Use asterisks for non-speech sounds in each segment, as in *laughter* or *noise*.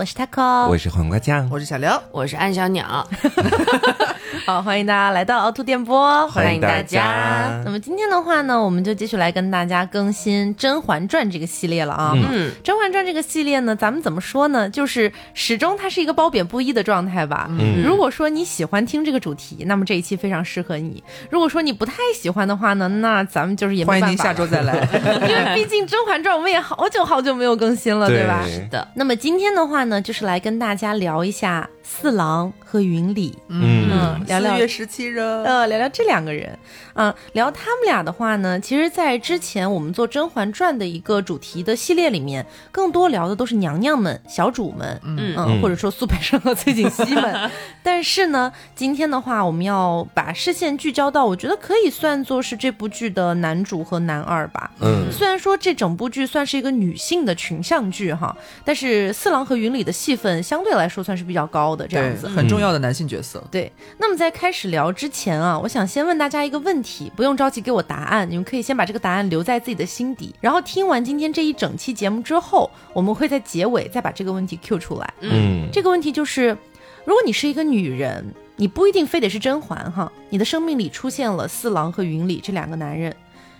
我是 taco，我是黄瓜酱，我是小刘，我是安小鸟。*laughs* *laughs* 好，欢迎大家来到凹凸电波，欢迎大家。那么今天的话呢，我们就继续来跟大家更新《甄嬛传》这个系列了啊。嗯，《甄嬛传》这个系列呢，咱们怎么说呢？就是始终它是一个褒贬不一的状态吧。嗯如果说你喜欢听这个主题，那么这一期非常适合你；如果说你不太喜欢的话呢，那咱们就是也没欢迎您下周再来。*laughs* *laughs* 因为毕竟《甄嬛传》我们也好久好久没有更新了，对吧？是的，那么今天的话呢，就是来跟大家聊一下四郎和云里，嗯。嗯，聊聊。四月十七日，呃，聊聊这两个人，啊、聊他们俩的话呢，其实，在之前我们做《甄嬛传》的一个主题的系列里面，更多聊的都是娘娘们、小主们，嗯。嗯或者说苏培盛和崔槿汐们。*laughs* 但是呢，今天的话，我们要把视线聚焦到，我觉得可以算作是这部剧的男主和男二吧。嗯。虽然说这整部剧算是一个女性的群像剧哈，但是四郎和云里的戏份相对来说算是比较高的这样子。，很重要的男性角色。对，那么在开始聊之前啊，我想先问大家一个问题，不用着急给我答案，你们可以先把这个答案留在自己的心底，然后听完今天这一整期节目之后，我们会在结尾再把这个问题 Q 出来。嗯这个问题就是，如果你是一个女人，你不一定非得是甄嬛哈，你的生命里出现了四郎和云里这两个男人，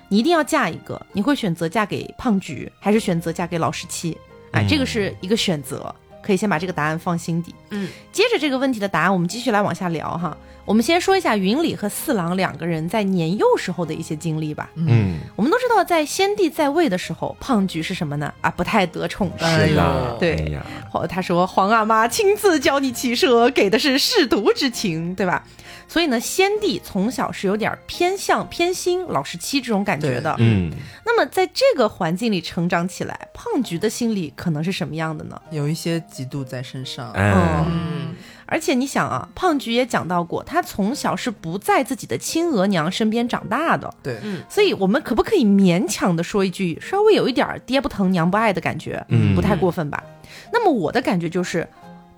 你一定要嫁一个，你会选择嫁给胖菊，还是选择嫁给老十七？哎，嗯这个是一个选择，可以先把这个答案放心底。嗯，接着这个问题的答案，我们继续来往下聊哈。我们先说一下云里和四郎两个人在年幼时候的一些经历吧。嗯，我们都知道，在先帝在位的时候，胖菊是什么呢？啊，不太得宠是的，对哎呀哦，他说皇阿妈亲自教你骑射，给的是舐犊之情，对吧？所以呢，先帝从小是有点偏向偏心老十七这种感觉的。嗯那么在这个环境里成长起来，胖菊的心理可能是什么样的呢？有一些嫉妒在身上。哎嗯而且你想啊，胖菊也讲到过，他从小是不在自己的亲额娘身边长大的。对，所以，我们可不可以勉强的说一句，稍微有一点儿爹不疼娘不爱的感觉，嗯不太过分吧？那么我的感觉就是，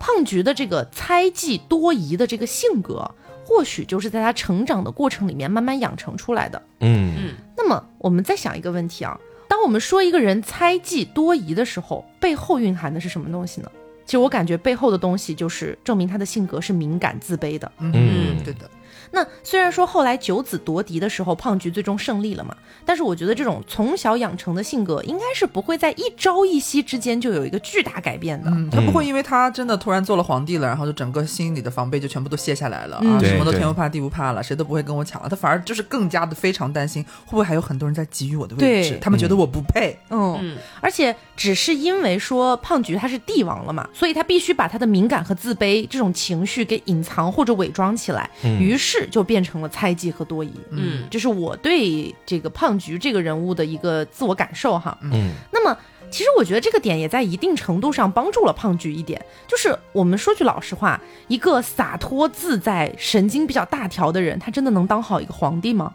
胖菊的这个猜忌多疑的这个性格，或许就是在他成长的过程里面慢慢养成出来的。嗯嗯那么，我们再想一个问题啊，当我们说一个人猜忌多疑的时候，背后蕴含的是什么东西呢？其实我感觉背后的东西就是证明他的性格是敏感自卑的。嗯对的，那虽然说后来九子夺嫡的时候，胖菊最终胜利了嘛，但是我觉得这种从小养成的性格，应该是不会在一朝一夕之间就有一个巨大改变的。嗯，他不会因为他真的突然做了皇帝了，然后就整个心里的防备就全部都卸下来了嗯啊，什么都天不怕地不怕了，谁都不会跟我抢了。他反而就是更加的非常担心，会不会还有很多人在觊觎我的位置？他们觉得我不配。嗯，嗯而且只是因为说胖菊他是帝王了嘛，所以他必须把他的敏感和自卑这种情绪给隐藏或者伪装起来，嗯于是就变成了猜忌和多疑。嗯这是我对这个胖菊这个人物的一个自我感受哈。嗯那么，其实我觉得这个点也在一定程度上帮助了胖菊一点，就是我们说句老实话，一个洒脱自在、神经比较大条的人，他真的能当好一个皇帝吗？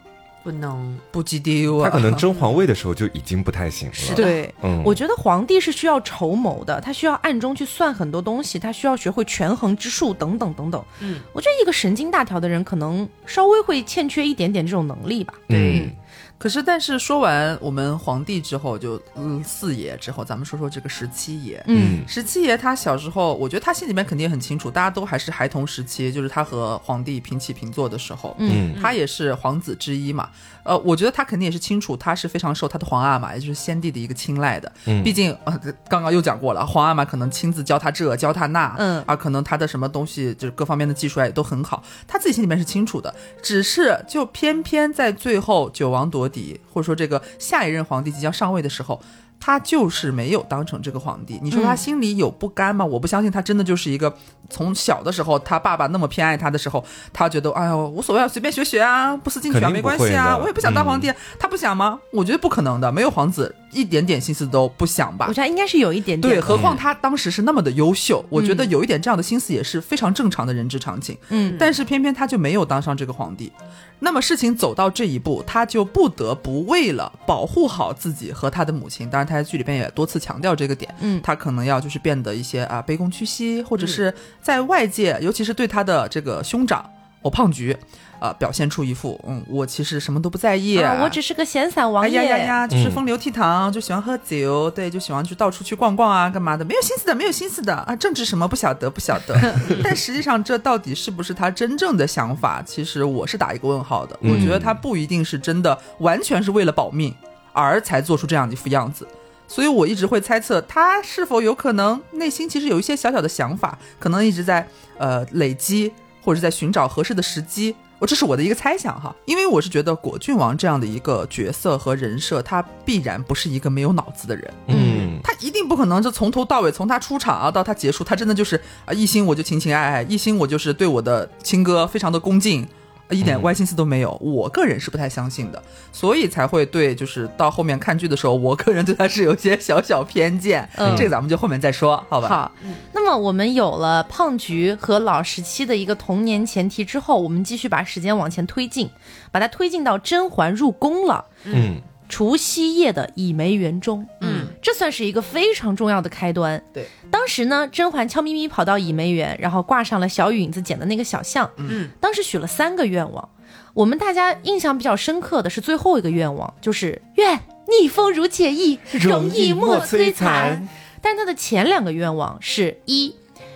不能，不积丢啊！他可能争皇位的时候就已经不太行了。是的对。嗯，我觉得皇帝是需要筹谋的，他需要暗中去算很多东西，他需要学会权衡之术等等等等。嗯，我觉得一个神经大条的人，可能稍微会欠缺一点点这种能力吧。嗯可是，但是说完我们皇帝之后，就嗯四爷之后，咱们说说这个十七爷。嗯十七爷他小时候，我觉得他心里面肯定也很清楚，大家都还是孩童时期，就是他和皇帝平起平坐的时候，嗯嗯他也是皇子之一嘛。呃，我觉得他肯定也是清楚，他是非常受他的皇阿玛，也就是先帝的一个青睐的。嗯毕竟呃，刚刚又讲过了，皇阿玛可能亲自教他这教他那，嗯啊，可能他的什么东西就是各方面的技术啊也都很好，他自己心里面是清楚的。只是就偏偏在最后九王夺嫡，或者说这个下一任皇帝即将上位的时候。他就是没有当成这个皇帝，你说他嗯心里有不甘吗？我不相信他真的就是一个从小的时候，他爸爸那么偏爱他的时候，他觉得哎呦无所谓啊，随便学学啊，不思进取啊，没关系啊，我也不想当皇帝。嗯他不想吗？我觉得不可能的，没有皇子一点点心思都不想吧我。觉得应该是有一点点对，何况他当时是那么的优秀，我觉得嗯有一点这样的心思也是非常正常的人之常情。嗯，但是偏偏他就没有当上这个皇帝。那么事情走到这一步，他就不得不为了保护好自己和他的母亲，当然他在剧里边也多次强调这个点，嗯他可能要就是变得一些啊卑躬屈膝，或者是在外界，尤其是对他的这个兄长。我胖菊，呃，表现出一副嗯，我其实什么都不在意，啊我只是个闲散王哎爷。呀呀呀，就是嗯风流倜傥，就喜欢喝酒，对，就喜欢去到处去逛逛啊，干嘛的？没有心思的，没有心思的啊，政治什么不晓得，不晓得。*laughs* 但实际上，这到底是不是他真正的想法？其实我是打一个问号的。嗯我觉得他不一定是真的，完全是为了保命而才做出这样的一副样子。所以我一直会猜测，他是否有可能内心其实有一些小小的想法，可能一直在呃累积，或者是在寻找合适的时机。我这是我的一个猜想哈，因为我是觉得果郡王这样的一个角色和人设，他必然不是一个没有脑子的人，嗯。他一定不可能就从头到尾，从他出场啊到他结束，他真的就是啊一心我就情情爱爱，一心我就是对我的亲哥非常的恭敬，一点嗯歪心思都没有。我个人是不太相信的，所以才会对就是到后面看剧的时候，我个人对他是有一些小小偏见。嗯这个咱们就后面再说，好吧？好，那么我们有了胖菊和老十七的一个童年前提之后，我们继续把时间往前推进，把它推进到甄嬛入宫了。嗯除夕夜的倚梅园中，嗯，这算是一个非常重要的开端。对，当时呢，甄嬛悄咪咪跑到倚梅园，然后挂上了小允子捡的那个小象。嗯，当时许了三个愿望，我们大家印象比较深刻的是最后一个愿望，就是愿逆风如解意，容易莫摧残。但是他的前两个愿望是一，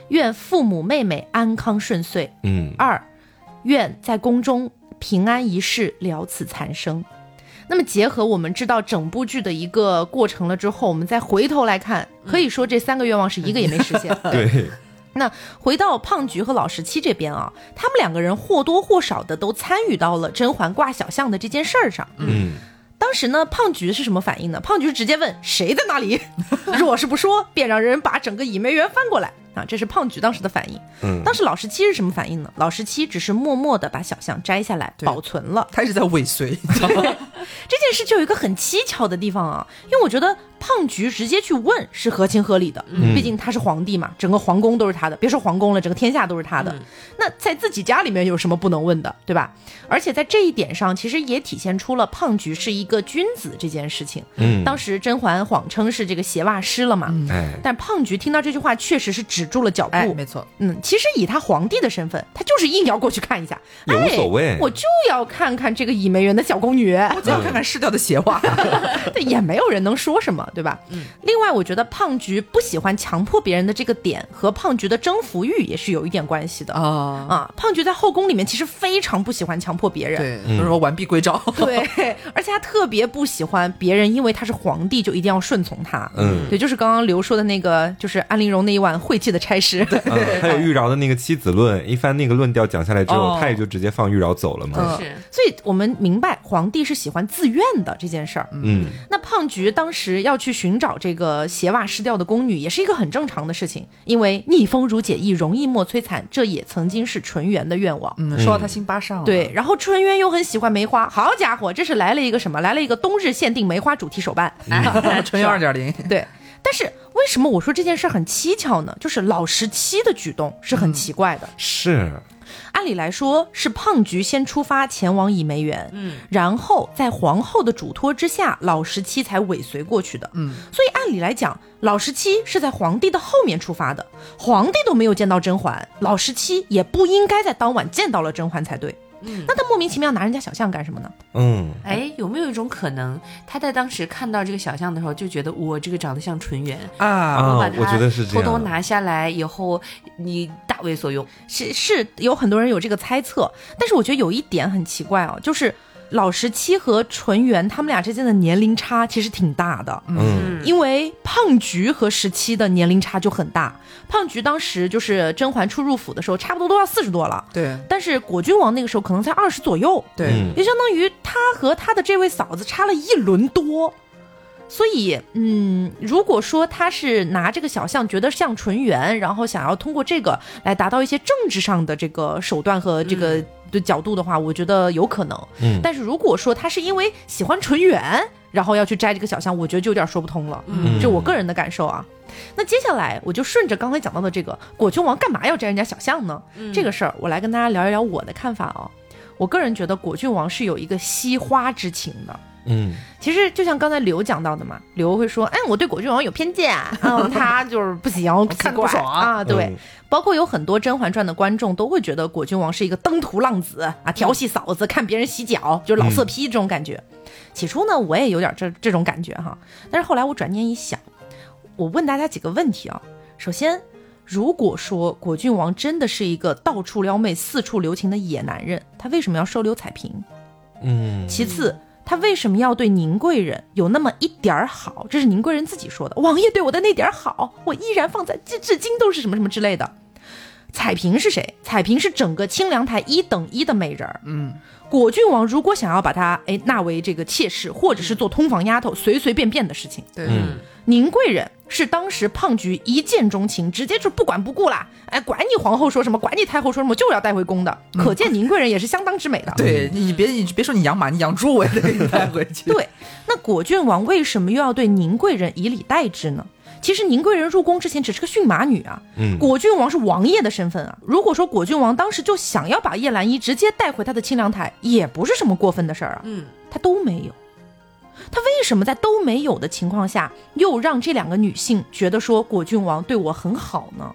愿父母妹妹安康顺遂；嗯二，愿在宫中平安一世，了此残生。那么结合我们知道整部剧的一个过程了之后，我们再回头来看，可以说这三个愿望是一个也没实现。*laughs* 对，那回到胖菊和老十七这边啊，他们两个人或多或少的都参与到了甄嬛挂小象的这件事儿上。嗯当时呢，胖菊是什么反应呢？胖菊直接问谁在那里，*laughs* 若是不说，便让人把整个倚梅园翻过来啊！这是胖菊当时的反应。嗯当时老十七是什么反应呢？老十七只是默默的把小象摘下来对保存了。他一直在尾随，*laughs* 这件事就有一个很蹊跷的地方啊，因为我觉得胖菊直接去问是合情合理的，嗯毕竟他是皇帝嘛，整个皇宫都是他的，别说皇宫了，整个天下都是他的。那在自己家里面有什么不能问的，对吧？而且在这一点上，其实也体现出了胖菊是一个君子这件事情。嗯，当时甄嬛谎称是这个鞋袜湿了嘛，哎，但胖菊听到这句话，确实是止住了脚步。哎，没错，嗯，其实以他皇帝的身份，他就是硬要过去看一下，也无所谓哎我就要看看这个倚梅园的小宫女。我就要看看湿掉的鞋袜。*laughs* 对，也没有人能说什么，对吧？嗯。另外，我觉得胖菊不喜欢强迫别人的这个点，和胖菊的征服欲也是有一点关系的。啊，啊，胖菊在后宫里面其实非常不喜欢强迫别人，对，就是说完璧归赵。*laughs* 对，而且他特别不喜欢别人因为他是皇帝就一定要顺从他。嗯对，就是刚刚刘说的那个，就是安陵容那一晚晦气的差事。对，*laughs* 还有玉娆的那个妻子论，一番那个论调讲下来之后，哦他也就直接放玉娆走了嘛。嗯是，所以我们明白皇帝是喜欢自愿的这件事儿。嗯那胖菊当时要去寻找这个鞋袜湿掉的宫女，也是一个很正常的事情，因为逆风如解意，容易莫摧残，这也曾经是纯元的愿望。嗯，说到他心巴上了。对，然后纯元又很喜欢梅花，好家伙，这是来了一个什么？来了一个冬日限定梅花主题手办。*laughs* 纯元二点零，对，但是为什么我说这件事很蹊跷呢？就是老十七的举动是很奇怪的。是，按理来说是胖菊先出发前往倚梅园，嗯，然后在皇后的嘱托之下，老十七才尾随过去的。嗯，所以按理来讲，老十七是在皇帝的后面出发的，皇帝都没有见到甄嬛，老十七也不应该在当晚见到了甄嬛才对。嗯那他莫名其妙拿人家小象干什么呢？嗯哎，有没有一种可能，他在当时看到这个小象的时候，就觉得我这个长得像纯元，啊，啊我把它我觉得是偷偷拿下来以后，你大为所用。是是有很多人有这个猜测，但是我觉得有一点很奇怪哦，就是老十七和纯元他们俩之间的年龄差其实挺大的。嗯。因为胖菊和十七的年龄差就很大，胖菊当时就是甄嬛初入府的时候，差不多都要四十多了，对。但是果郡王那个时候可能才二十左右，对，嗯也相当于他和他的这位嫂子差了一轮多。所以，嗯，如果说他是拿这个小象觉得像纯元，然后想要通过这个来达到一些政治上的这个手段和这个的角度的话，我觉得有可能。嗯但是如果说他是因为喜欢纯元，然后要去摘这个小象，我觉得就有点说不通了。嗯这我个人的感受啊。那接下来我就顺着刚才讲到的这个果郡王干嘛要摘人家小象呢？这个事儿，我来跟大家聊一聊我的看法啊。我个人觉得果郡王是有一个惜花之情的。嗯其实就像刚才刘讲到的嘛，刘会说，哎，我对果郡王有偏见，嗯，*laughs* 他就是不行，看着不爽啊，对。嗯包括有很多《甄嬛传》的观众都会觉得果郡王是一个登徒浪子啊，调戏嫂子，看别人洗脚，就是老色批这种感觉。起初呢，我也有点这这种感觉哈，但是后来我转念一想，我问大家几个问题啊。首先，如果说果郡王真的是一个到处撩妹、四处留情的野男人，他为什么要收留彩萍？嗯其次，他为什么要对宁贵人有那么一点儿好？这是宁贵人自己说的。王爷对我的那点儿好，我依然放在至至今都是什么什么之类的。彩屏是谁？彩屏是整个清凉台一等一的美人儿。嗯，果郡王如果想要把她哎纳为这个妾室，或者是做通房丫头，随随便便的事情。对，嗯宁贵人是当时胖菊一见钟情，直接就不管不顾啦，哎，管你皇后说什么，管你太后说什么，就是要带回宫的。可见宁贵人也是相当之美的。对你你别你别说你养马，你养猪我也得给你带回去。对，那果郡王为什么又要对宁贵人以礼待之呢？其实宁贵人入宫之前只是个驯马女啊，嗯果郡王是王爷的身份啊。如果说果郡王当时就想要把叶澜依直接带回他的清凉台，也不是什么过分的事儿啊。嗯，他都没有，他为什么在都没有的情况下，又让这两个女性觉得说果郡王对我很好呢？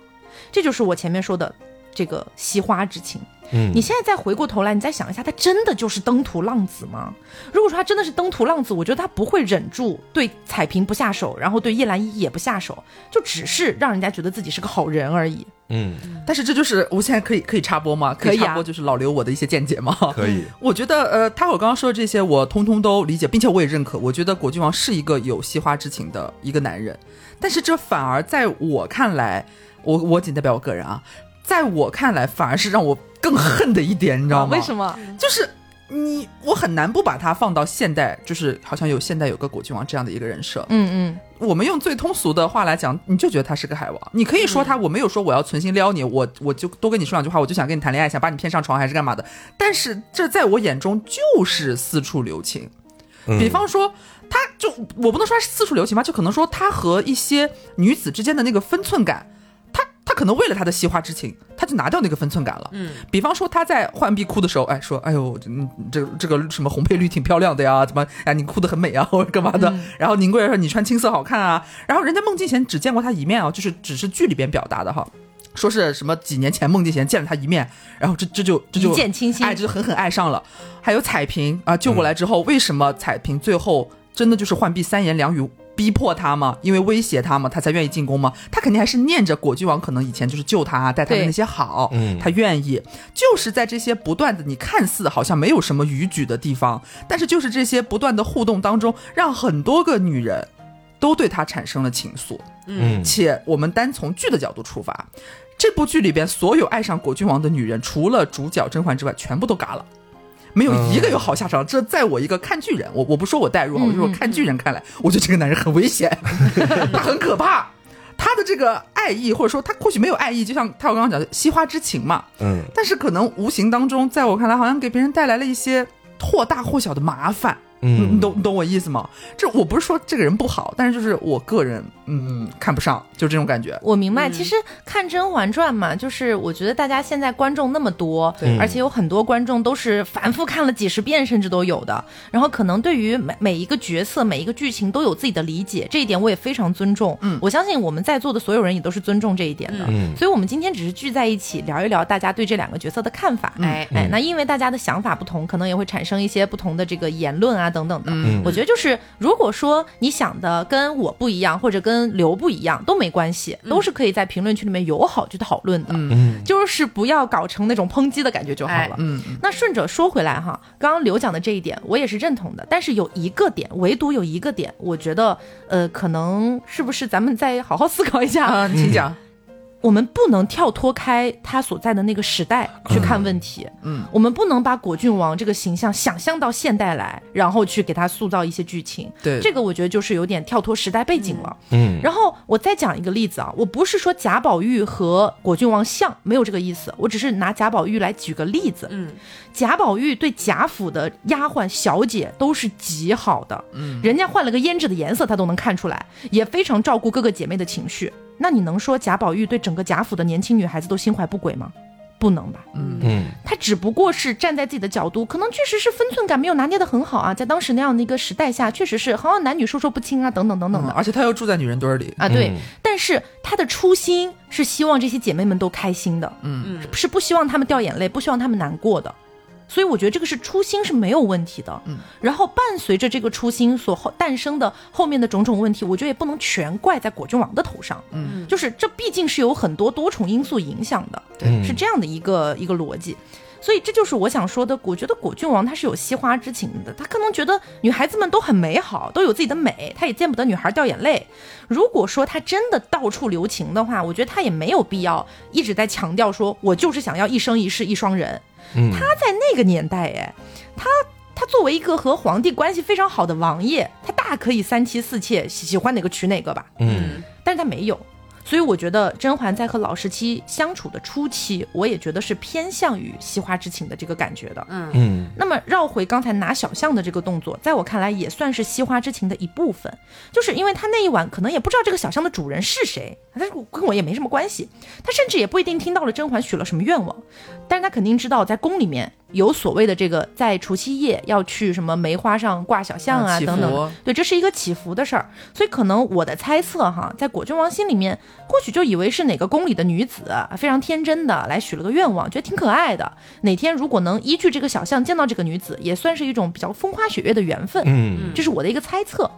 这就是我前面说的这个惜花之情。嗯你现在再回过头来，你再想一下，他真的就是登徒浪子吗？如果说他真的是登徒浪子，我觉得他不会忍住对彩萍不下手，然后对叶澜依也不下手，就只是让人家觉得自己是个好人而已。嗯但是这就是我现在可以可以插播吗？可以啊插播就是老刘我的一些见解吗？*laughs* 可以我觉得，呃，他我刚刚说的这些，我通通都理解，并且我也认可。我觉得果郡王是一个有惜花之情的一个男人，但是这反而在我看来，我我仅代表我个人啊，在我看来，反而是让我更恨的一点，*laughs* 你知道吗？为什么？就是你，我很难不把他放到现代，就是好像有现代有个果郡王这样的一个人设。嗯嗯，我们用最通俗的话来讲，你就觉得他是个海王。你可以说他，我没有说我要存心撩你，我我就多跟你说两句话，我就想跟你谈恋爱，想把你骗上床还是干嘛的。但是这在我眼中就是四处留情。嗯比方说，他就我不能说他是四处留情吧，就可能说他和一些女子之间的那个分寸感，他他可能为了他的惜花之情，他就拿掉那个分寸感了。嗯，比方说他在浣碧哭的时候，哎说，哎呦，嗯，这个这个什么红配绿挺漂亮的呀，怎么哎你哭的很美啊，或者干嘛的？然后宁贵人说你穿青色好看啊，然后人家孟静娴只见过他一面啊，就是只是剧里边表达的哈。说是什么几年前孟静娴见了他一面，然后这这就这就一见倾心哎，这就狠狠爱上了。还有彩萍啊，救过来之后，为什么彩萍最后真的就是浣碧三言两语逼迫他吗？因为威胁他吗？他才愿意进宫吗？他肯定还是念着果郡王可能以前就是救他、啊带他的那些好，嗯他愿意。就是在这些不断的你看似好像没有什么逾矩的地方，但是就是这些不断的互动当中，让很多个女人都对他产生了情愫。嗯且我们单从剧的角度出发，这部剧里边所有爱上果郡王的女人，除了主角甄嬛之外，全部都嘎了。没有一个有好下场，这在我一个看剧人，我我不说我代入啊，我就说看剧人看来，我觉得这个男人很危险，*laughs* 他很可怕，他的这个爱意或者说他或许没有爱意，就像他我刚刚讲的惜花之情嘛，嗯。但是可能无形当中，在我看来，好像给别人带来了一些或大或小的麻烦。你嗯你懂你懂我意思吗？这我不是说这个人不好，但是就是我个人嗯看不上，就这种感觉。我明白。嗯其实看《甄嬛传》嘛，就是我觉得大家现在观众那么多，对而且有很多观众都是反复看了几十遍，甚至都有的。然后可能对于每每一个角色、每一个剧情都有自己的理解，这一点我也非常尊重。嗯我相信我们在座的所有人也都是尊重这一点的。嗯所以，我们今天只是聚在一起聊一聊大家对这两个角色的看法。哎哎，那因为大家的想法不同，可能也会产生一些不同的这个言论啊等等的。嗯我觉得就是，如果说你想的跟我不一样，或者跟刘不一样，都没关系，都是可以在评论区里面友好去讨论的。嗯就是不要搞成那种抨击的感觉就好了。哎嗯那顺着说回来哈，刚刚刘讲的这一点，我也是认同的。但是有一个点，唯独有一个点，我觉得，呃，可能是不是咱们再好好思考一下？啊，请讲。我们不能跳脱开他所在的那个时代去看问题。嗯，我们不能把果郡王这个形象想象到现代来，然后去给他塑造一些剧情。对，这个我觉得就是有点跳脱时代背景了。嗯然后我再讲一个例子啊，我不是说贾宝玉和果郡王像，没有这个意思，我只是拿贾宝玉来举个例子。嗯，贾宝玉对贾府的丫鬟小姐都是极好的，嗯，人家换了个胭脂的颜色，他都能看出来，也非常照顾各个姐妹的情绪。那你能说贾宝玉对整个贾府的年轻女孩子都心怀不轨吗？不不能吧？嗯嗯他只不过是站在自己的角度，可能确实是分寸感没有拿捏的很好啊，在当时那样的一个时代下，确实是好像男女授受不亲啊，等等等等的。嗯而且他又住在女人堆里，啊，对，嗯但是他的初心是希望这些姐妹们都开心的，嗯嗯是不希望她们掉眼泪，不希望她们难过的。所以我觉得这个是初心是没有问题的，嗯，然后伴随着这个初心所后诞生的后面的种种问题，我觉得也不能全怪在果郡王的头上，嗯就是这毕竟是有很多多重因素影响的，对是这样的一个一个逻辑。所以这就是我想说的，我觉得果郡王他是有惜花之情的，他可能觉得女孩子们都很美好，都有自己的美，他也见不得女孩掉眼泪。如果说他真的到处留情的话，我觉得他也没有必要一直在强调说我就是想要一生一世一双人。嗯，他在那个年代，哎，他他作为一个和皇帝关系非常好的王爷，他大可以三妻四妾，喜喜欢哪个娶哪个吧。嗯但是他没有。所以我觉得甄嬛在和老十七相处的初期，我也觉得是偏向于惜花之情的这个感觉的。嗯。嗯。那么绕回刚才拿小象的这个动作，在我看来也算是惜花之情的一部分，就是因为他那一晚可能也不知道这个小象的主人是谁，但是跟我也没什么关系，他甚至也不一定听到了甄嬛许了什么愿望，但是他肯定知道在宫里面有所谓的这个在除夕夜要去什么梅花上挂小象啊祈等等，对，这是一个祈福的事儿，所以可能我的猜测哈，在果郡王心里面，或许就以为是哪个宫里的女子非常天真的来许了个愿望，觉得挺可爱的。哪天如果能依据这个小象见到这个女子，也算是一种比较风花雪月的缘分。嗯。这是我的一个猜测。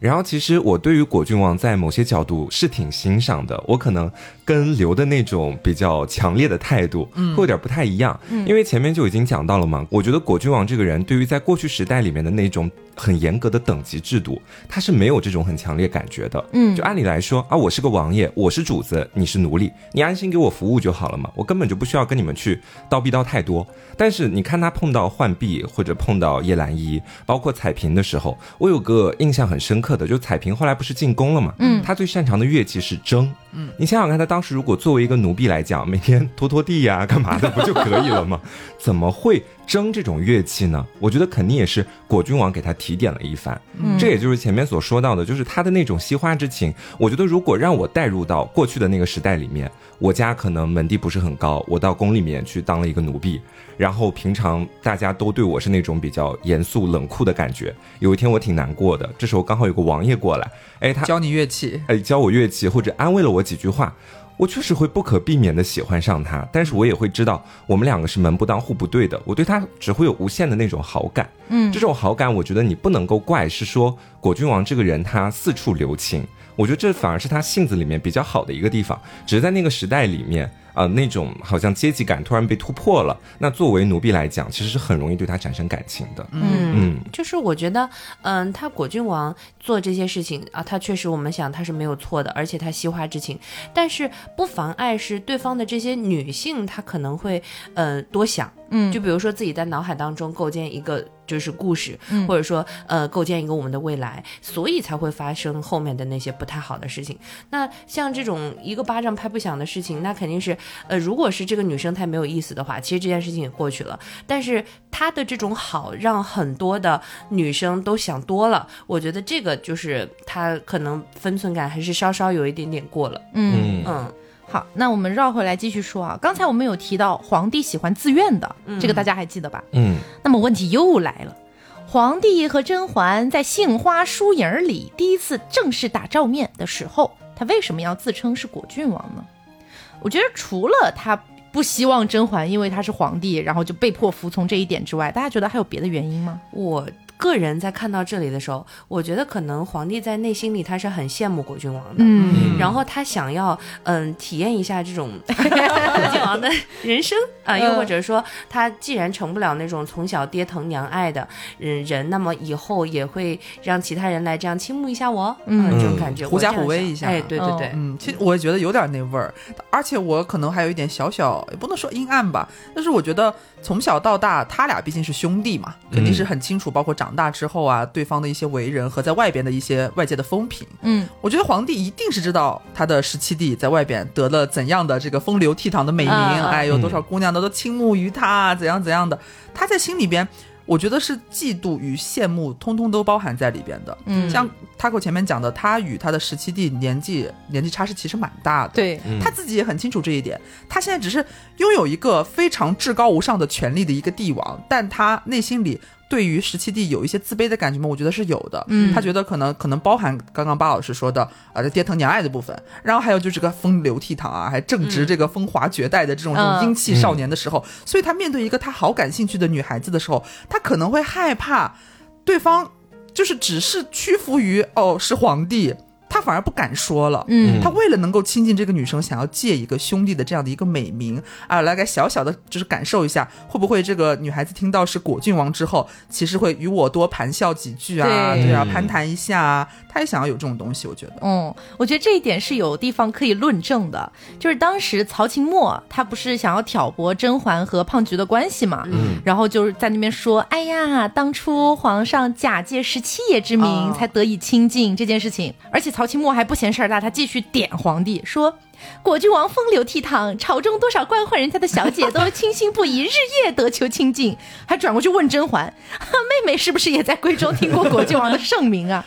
然后其实我对于果郡王在某些角度是挺欣赏的，我可能跟刘的那种比较强烈的态度，嗯，会有点不太一样，嗯，因为前面就已经讲到了嘛，我觉得果郡王这个人对于在过去时代里面的那种很严格的等级制度，他是没有这种很强烈感觉的，嗯就按理来说啊，我是个王爷，我是主子，你是奴隶，你安心给我服务就好了嘛，我根本就不需要跟你们去叨逼叨太多。但是你看他碰到浣碧或者碰到叶澜依，包括彩屏的时候，我有个印象很深刻的，就彩屏后来不是进宫了嘛，嗯她最擅长的乐器是筝，嗯，你想想看，他当时如果作为一个奴婢来讲，每天拖拖地呀、干嘛的，不就可以了吗？*laughs* 怎么会筝这种乐器呢？我觉得肯定也是果郡王给他提点了一番，嗯这也就是前面所说到的，就是他的那种惜花之情。我觉得如果让我带入到过去的那个时代里面，我家可能门第不是很高，我到宫里面去当了一个奴婢，然后平常大家都对我是那种比较严肃冷酷的感觉。有一天我挺难过的，这时候刚好有个王爷过来，哎，他教你乐器，哎教我乐器或者安慰了我几句话。我确实会不可避免的喜欢上他，但是我也会知道我们两个是门不当户不对的，我对他只会有无限的那种好感。嗯这种好感，我觉得你不能够怪是说果郡王这个人他四处留情，我觉得这反而是他性子里面比较好的一个地方。只是在那个时代里面，啊、那种好像阶级感突然被突破了，那作为奴婢来讲，其实是很容易对他产生感情的。嗯嗯就是我觉得，嗯，他果郡王做这些事情啊，他确实我们想他是没有错的，而且他惜花之情，但是不妨碍是对方的这些女性，她可能会呃多想，嗯就比如说自己在脑海当中构建一个就是故事，嗯或者说呃构建一个我们的未来，所以才会发生后面的那些不太好的事情。那像这种一个巴掌拍不响的事情，那肯定是呃，如果是这个女生太没有意思的话，其实这件事情也过去了。但是她的这种好，让很多的女生都想多了。我觉得这个就是她可能分寸感还是稍稍有一点点过了。嗯。嗯嗯好，那我们绕回来继续说啊。刚才我们有提到皇帝喜欢自愿的，这个大家还记得吧？嗯那么问题又来了，皇帝和甄嬛在杏花疏影里第一次正式打照面的时候，他为什么要自称是果郡王呢？我觉得除了他不希望甄嬛因为他是皇帝，然后就被迫服从这一点之外，大家觉得还有别的原因吗？我个人在看到这里的时候，我觉得可能皇帝在内心里他是很羡慕果郡王的。嗯。然后他想要嗯体验一下这种果郡王的人生啊，又或者说他既然成不了那种从小爹疼娘爱的人人，那么以后也会让其他人来这样倾慕一下我，嗯。啊这种感觉，狐假虎威一下。哎，对对对，嗯，其实我也觉得有点那味儿，而且我可能还有一点小小，也不能说阴暗吧，但是我觉得从小到大，他俩毕竟是兄弟嘛，肯定是很清楚，包括长大之后啊，对方的一些为人和在外边的一些外界的风评。嗯我觉得皇帝一定是知道他的十七弟在外边得了怎样的这个风流倜傥的美名，哎，有多少姑娘的都倾慕于他，怎样怎样的，他在心里边。我觉得是嫉妒与羡慕，通通都包含在里边的。嗯像 Taco 前面讲的，他与他的十七弟年纪年纪差是其实蛮大的。对，嗯他自己也很清楚这一点，他现在只是拥有一个非常至高无上的权力的一个帝王，但他内心里对于十七弟有一些自卑的感觉吗？我觉得是有的。嗯他觉得可能可能包含刚刚巴老师说的啊，这爹疼娘爱的部分，然后还有就是个风流倜傥啊，还正值这个风华绝代的这种这种嗯英气少年的时候，所以他面对一个他好感兴趣的女孩子的时候，他可能会害怕对方就是只是屈服于哦是皇帝，他反而不敢说了。嗯他为了能够亲近这个女生，想要借一个兄弟的这样的一个美名啊，来个小小的就是感受一下，会不会这个女孩子听到是果郡王之后，其实会与我多盘笑几句啊，对对啊，嗯攀谈一下啊，他也想要有这种东西，我觉得。嗯，我觉得这一点是有地方可以论证的，就是当时曹琴墨他不是想要挑拨甄嬛和胖菊的关系嘛，嗯然后就是在那边说，哎呀，当初皇上假借十七爷之名哦才得以亲近这件事情，而且曹琴墨还不嫌事儿大，他继续点皇帝说。果郡王风流倜傥，朝中多少官宦人家的小姐都倾心不已，日夜得求亲近。还转过去问甄嬛：“啊，妹妹是不是也在闺中听过果郡王的盛名啊？”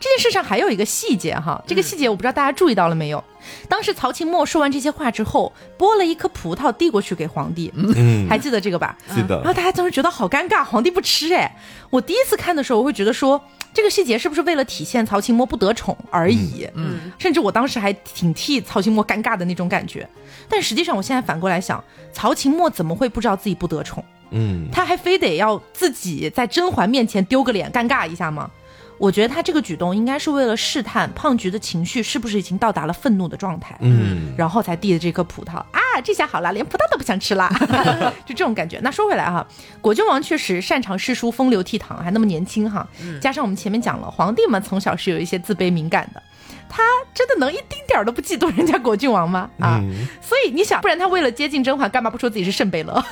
这件事上还有一个细节哈，这个细节我不知道大家注意到了没有？当时曹琴墨说完这些话之后，剥了一颗葡萄递过去给皇帝，嗯，还记得这个吧？记得然后大家当时觉得好尴尬，皇帝不吃哎。我第一次看的时候，我会觉得说这个细节是不是为了体现曹琴墨不得宠而已？嗯，甚至我当时还挺替曹琴墨尴尬的那种感觉。但实际上，我现在反过来想，曹琴墨怎么会不知道自己不得宠？嗯他还非得要自己在甄嬛面前丢个脸，尴尬一下吗？我觉得他这个举动应该是为了试探胖菊的情绪是不是已经到达了愤怒的状态，嗯然后才递的这颗葡萄啊，这下好了，连葡萄都不想吃啦，*laughs* 就这种感觉。那说回来哈，果郡王确实擅长诗书，风流倜傥，还那么年轻哈，加上我们前面讲了，皇帝嘛从小是有一些自卑敏感的。他真的能一丁点儿都不嫉妒人家果郡王吗？啊，嗯。所以你想，不然他为了接近甄嬛，干嘛不说自己是圣贝勒？*laughs*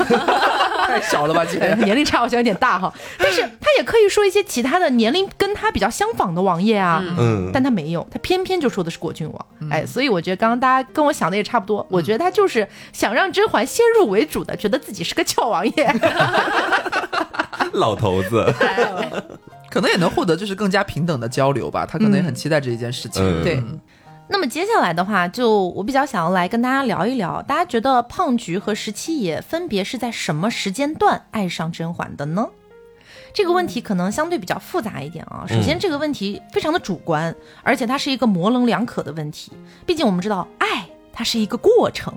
太小了吧，年龄差好像有点大哈，*laughs* 但是他也可以说一些其他的年龄跟他比较相仿的王爷啊，嗯，但他没有，他偏偏就说的是果郡王，哎，所以我觉得刚刚大家跟我想的也差不多，我觉得他就是想让甄嬛先入为主的，觉得自己是个俏王爷，*laughs* 老头子，可能也能获得就是更加平等的交流吧，他可能也很期待这一件事情。嗯对。那么接下来的话，就我比较想要来跟大家聊一聊，大家觉得胖菊和十七爷分别是在什么时间段爱上甄嬛的呢？这个问题可能相对比较复杂一点啊。首先，这个问题非常的主观，而且它是一个模棱两可的问题。毕竟我们知道，爱它是一个过程。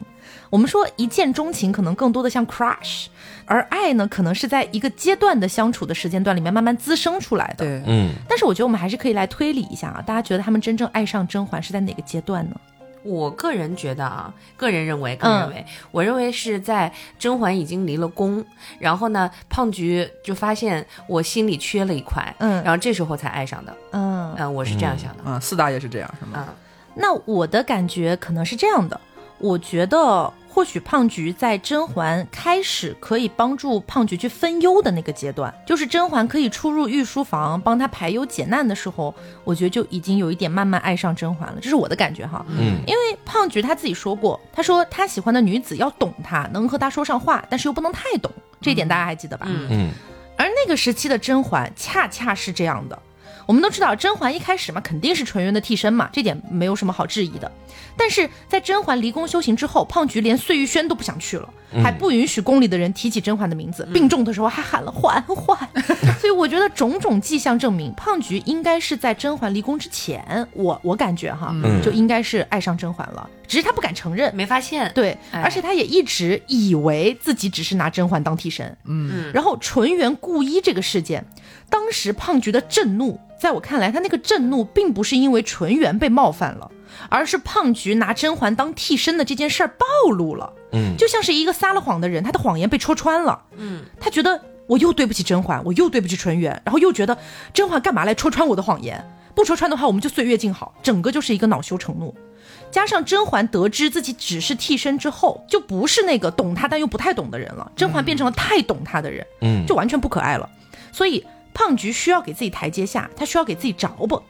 我们说一见钟情可能更多的像 crush，而爱呢，可能是在一个阶段的相处的时间段里面慢慢滋生出来的。对，嗯。但是我觉得我们还是可以来推理一下啊，大家觉得他们真正爱上甄嬛是在哪个阶段呢？我个人觉得啊，个人认为，个人认为，我认为是在甄嬛已经离了宫，然后呢，胖菊就发现我心里缺了一块，嗯。然后这时候才爱上的，嗯，嗯、我是这样想的，嗯，四大爷是这样，是吗？嗯。那我的感觉可能是这样的，我觉得或许胖菊在甄嬛开始可以帮助胖菊去分忧的那个阶段，就是甄嬛可以出入御书房帮她排忧解难的时候，我觉得就已经有一点慢慢爱上甄嬛了，这是我的感觉哈。嗯因为胖菊她自己说过，她说她喜欢的女子要懂她，能和她说上话，但是又不能太懂，这一点大家还记得吧？嗯嗯而那个时期的甄嬛恰恰是这样的。我们都知道，甄嬛一开始嘛，肯定是纯元的替身嘛，这点没有什么好质疑的。但是在甄嬛离宫修行之后，胖菊连碎玉轩都不想去了，还不允许宫里的人提起甄嬛的名字，病重的时候还喊了嬛嬛。*laughs* 所以我觉得种种迹象证明，胖菊应该是在甄嬛离宫之前，我我感觉哈，嗯。就应该是爱上甄嬛了，只是她不敢承认。没发现，对，哎。而且她也一直以为自己只是拿甄嬛当替身，嗯，然后纯元故衣这个事件，当时胖菊的震怒，在我看来，他那个震怒并不是因为纯元被冒犯了，而是胖菊拿甄嬛当替身的这件事儿暴露了，嗯就像是一个撒了谎的人，他的谎言被戳穿了，嗯，他觉得我又对不起甄嬛，我又对不起纯元，然后又觉得甄嬛干嘛来戳穿我的谎言？不戳穿的话，我们就岁月静好，整个就是一个恼羞成怒。加上甄嬛得知自己只是替身之后，就不是那个懂她但又不太懂的人了，甄嬛变成了太懂她的人，嗯就完全不可爱了。所以胖菊需要给自己台阶下，他需要给自己着吧，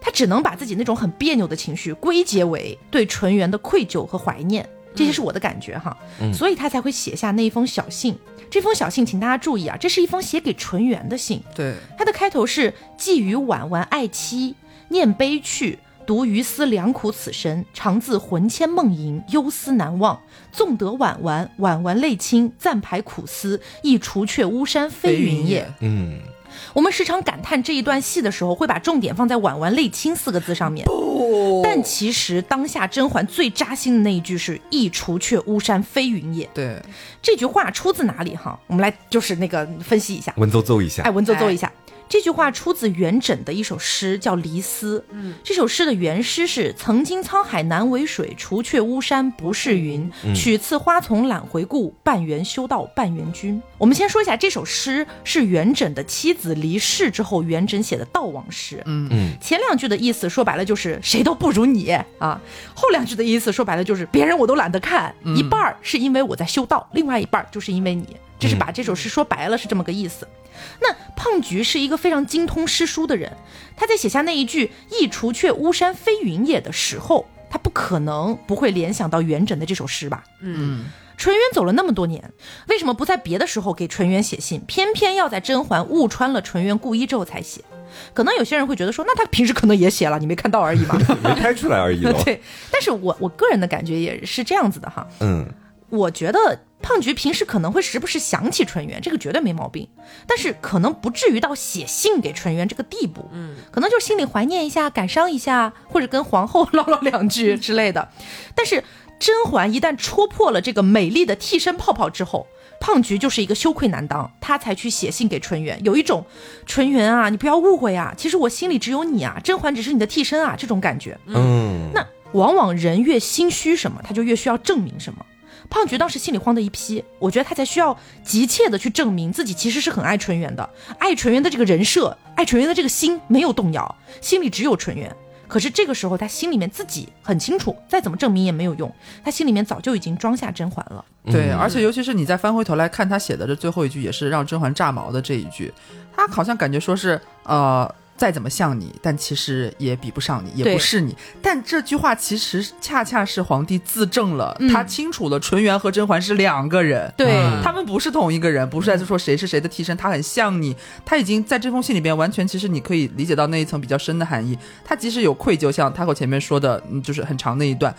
她只能把自己那种很别扭的情绪归结为对纯元的愧疚和怀念。这些是我的感觉哈，所以他才会写下那一封小信。这封小信，请大家注意啊，这是一封写给纯元的信。对，它的开头是“寄予婉婉爱妻，念悲去，独余思良苦此身，常自魂牵梦萦，忧思难忘。纵得婉婉，婉婉泪倾，暂排苦思，亦除却巫山飞云也。”嗯，我们时常感叹这一段戏的时候，会把重点放在“婉婉泪清”四个字上面。但其实当下甄嬛最扎心的那一句是“一除却巫山飞云也对，”。这句话出自哪里？哈，我们来就是那个分析一下。文绉绉一下哎，，文绉绉一下。这句话出自元稹的一首诗，叫《离思》。嗯，这首诗的原诗是“曾经沧海难为水，除却巫山不是云。取次花丛懒回顾，半缘修道半缘君。”我们先说一下，这首诗是元稹的妻子离世之后，元稹写的悼亡诗。嗯嗯前两句的意思说白了就是谁都不如你啊，*laughs* 后两句的意思说白了就是别人我都懒得看，一半儿是因为我在修道，另外一半儿就是因为你，这是把这首诗说白了是这么个意思。那胖菊是一个非常精通诗书的人，他在写下那一句“一除却巫山飞云也”的时候，他不可能不会联想到元稹的这首诗吧？嗯，纯元走了那么多年，为什么不在别的时候给纯元写信，偏偏要在甄嬛误穿了纯元故衣之后才写？可能有些人会觉得说，那他平时可能也写了，你没看到而已嘛。*laughs* 没拍出来而已。*laughs* 对，但是我我个人的感觉也是这样子的哈。嗯，我觉得胖菊平时可能会时不时想起纯元，这个绝对没毛病，但是可能不至于到写信给纯元这个地步。嗯，可能就心里怀念一下、感伤一下，或者跟皇后唠唠两句之类的。*laughs* 但是甄嬛一旦戳破了这个美丽的替身泡泡之后，胖菊就是一个羞愧难当，她才去写信给纯元，有一种纯元啊，你不要误会啊，其实我心里只有你啊，甄嬛只是你的替身啊，这种感觉。嗯，那往往人越心虚什么，他就越需要证明什么。胖菊当时心里慌的一批，我觉得他才需要急切的去证明自己其实是很爱纯元的，爱纯元的这个人设，爱纯元的这个心没有动摇，心里只有纯元。可是这个时候，他心里面自己很清楚，再怎么证明也没有用，他心里面早就已经装下甄嬛了。对，嗯而且尤其是你再翻回头来看他写的这最后一句，也是让甄嬛炸毛的这一句，他好像感觉说是呃。再怎么像你，但其实也比不上你，也不是你。但这句话其实恰恰是皇帝自证了，嗯他清楚了纯元和甄嬛是两个人。对嗯他们不是同一个人，不是在说谁是谁的替身，他很像你，他已经在这封信里边完全，其实你可以理解到那一层比较深的含义。他即使有愧疚，像他和前面说的，嗯，就是很长那一段，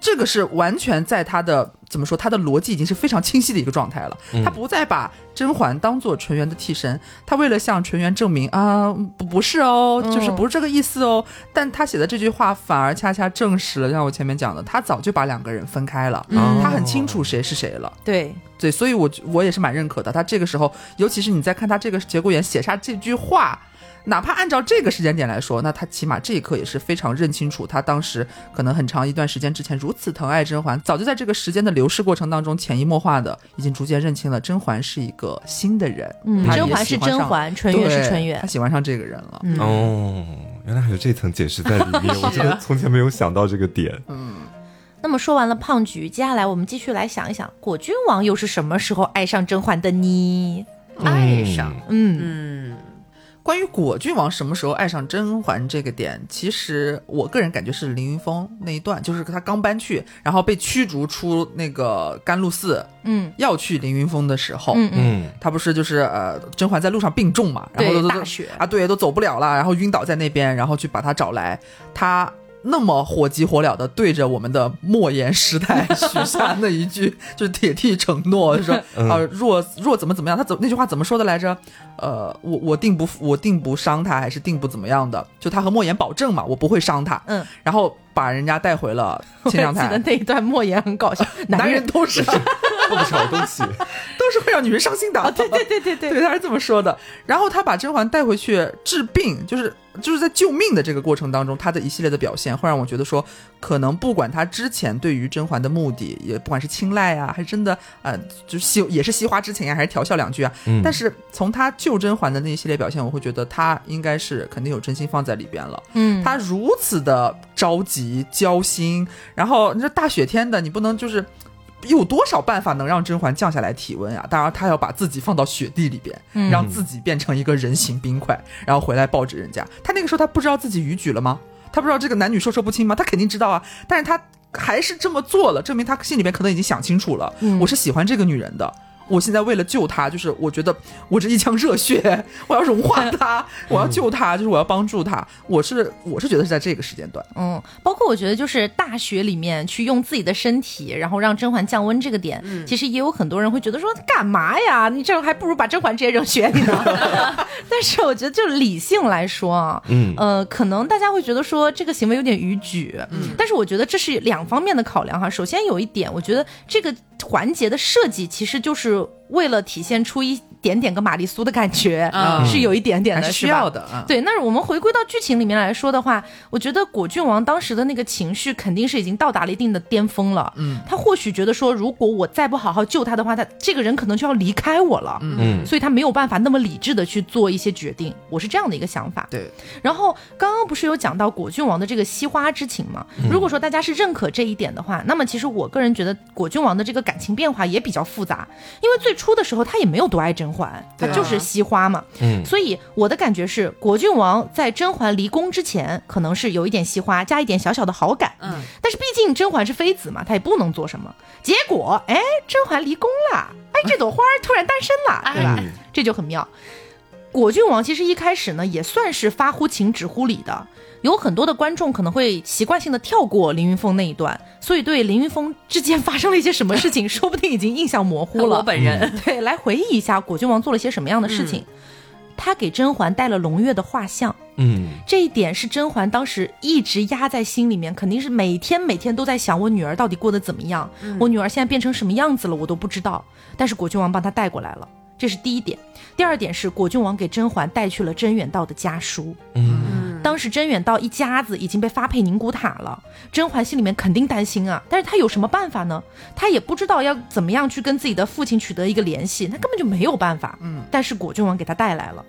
这个是完全在他的怎么说，他的逻辑已经是非常清晰的一个状态了。嗯他不再把甄嬛当做纯元的替身，他为了向纯元证明啊，不不是哦，嗯就是不是这个意思哦。但他写的这句话反而恰恰证实了，像我前面讲的，他早就把两个人分开了，嗯他很清楚谁是谁了。对，对，所以我我也是蛮认可的。他这个时候，尤其是你在看他这个节骨眼写下这句话，哪怕按照这个时间点来说，那他起码这一刻也是非常认清楚，他当时可能很长一段时间之前如此疼爱甄嬛，早就在这个时间的流逝过程当中潜移默化的已经逐渐认清了甄嬛是一个新的人。嗯，甄嬛是甄嬛，纯元是对纯元他。喜欢上这个人了。嗯哦，*laughs* 原来还有这层解释在里面，我真的从前没有想到这个点。嗯那么说完了胖菊，接下来我们继续来想一想，果郡王又是什么时候爱上甄嬛的呢？爱上，嗯嗯，关于果郡王什么时候爱上甄嬛这个点，其实我个人感觉是凌云峰那一段，就是他刚搬去，然后被驱逐出那个甘露寺，嗯。要去凌云峰的时候，嗯嗯，嗯他不是就是呃，甄嬛在路上病重嘛，然后都大雪，啊，对，都走不了了，然后晕倒在那边，然后去把他找来，他。那么火急火燎的对着我们的莫言时代许下那一句 *laughs* 就是铁蹄承诺，就说嗯啊若若怎么怎么样，他怎那句话怎么说的来着？呃，我我定不我定不伤他，还是定不怎么样的？就他和莫言保证嘛，我不会伤他。嗯，然后把人家带回了 *laughs* 我清凉台，记得那一段莫言很搞笑，*laughs* 男人都是做 *laughs* 不少东西，都是会让女人伤心的。对对对对对，对，他是这么说的。然后他把甄嬛带回去治病，就是就是在救命的这个过程当中，他的一系列的表现，会让我觉得说，可能不管他之前对于甄嬛的目的，也不管是青睐啊，还是真的呃，就是惜也是惜花之情啊，还是调笑两句啊，嗯但是从他救甄嬛的那一系列表现，我会觉得他应该是肯定有真心放在里边了。嗯，他如此的着急焦心，然后你说大雪天的，你不能就是有多少办法能让甄嬛降下来体温啊？当然，他要把自己放到雪地里边，嗯让自己变成一个人形冰块，然后回来抱着人家。他那个时候他不知道自己逾矩了吗？他不知道这个男女授受不亲吗？他肯定知道啊，但是他还是这么做了，证明他心里面可能已经想清楚了，嗯我是喜欢这个女人的。我现在为了救他，就是我觉得我这一腔热血，我要融化他，我要救他，就是我要帮助他。我是我是觉得是在这个时间段，嗯，包括我觉得就是大学里面去用自己的身体，然后让甄嬛降温这个点，其实也有很多人会觉得说干嘛呀？你这还不如把甄嬛直接扔雪里呢。*laughs* *laughs* 但是我觉得就理性来说啊，嗯呃，可能大家会觉得说这个行为有点逾矩，嗯，但是我觉得这是两方面的考量哈。首先有一点，我觉得这个环节的设计其实就是为了体现出一点点个玛丽苏的感觉，嗯是有一点点的，需要的啊。对，那我们回归到剧情里面来说的话，我觉得果郡王当时的那个情绪肯定是已经到达了一定的巅峰了。嗯，他或许觉得说，如果我再不好好救他的话，他这个人可能就要离开我了。嗯所以他没有办法那么理智的去做一些决定，我是这样的一个想法。对，然后刚刚不是有讲到果郡王的这个惜花之情吗？如果说大家是认可这一点的话，那么其实我个人觉得果郡王的这个感情变化也比较复杂，因为最初的时候他也没有多爱甄嬛，他就是惜花嘛。嗯所以我的感觉是，果郡王在甄嬛离宫之前，可能是有一点惜花，加一点小小的好感。嗯，但是毕竟甄嬛是妃子嘛，她也不能做什么。结果，哎，甄嬛离宫了，*laughs* 哎，这朵花儿突然诞生了，对吧？嗯这就很妙。果郡王其实一开始呢，也算是发乎情止乎礼的。有很多的观众可能会习惯性的跳过凌云峰那一段，所以对凌云峰之间发生了一些什么事情，说不定已经印象模糊了。*laughs* 我本人，对，来回忆一下果郡王做了些什么样的事情。他给甄嬛带了胧月的画像，嗯这一点是甄嬛当时一直压在心里面，肯定是每天每天都在想我女儿到底过得怎么样，我女儿现在变成什么样子了，我都不知道。但是果郡王帮她带过来了，这是第一点。第二点是果郡王给甄嬛带去了甄远道的家书。嗯当时甄远道一家子已经被发配宁古塔了，甄嬛心里面肯定担心啊，但是她有什么办法呢？她也不知道要怎么样去跟自己的父亲取得一个联系，她根本就没有办法。嗯，但是果郡王给她带来了，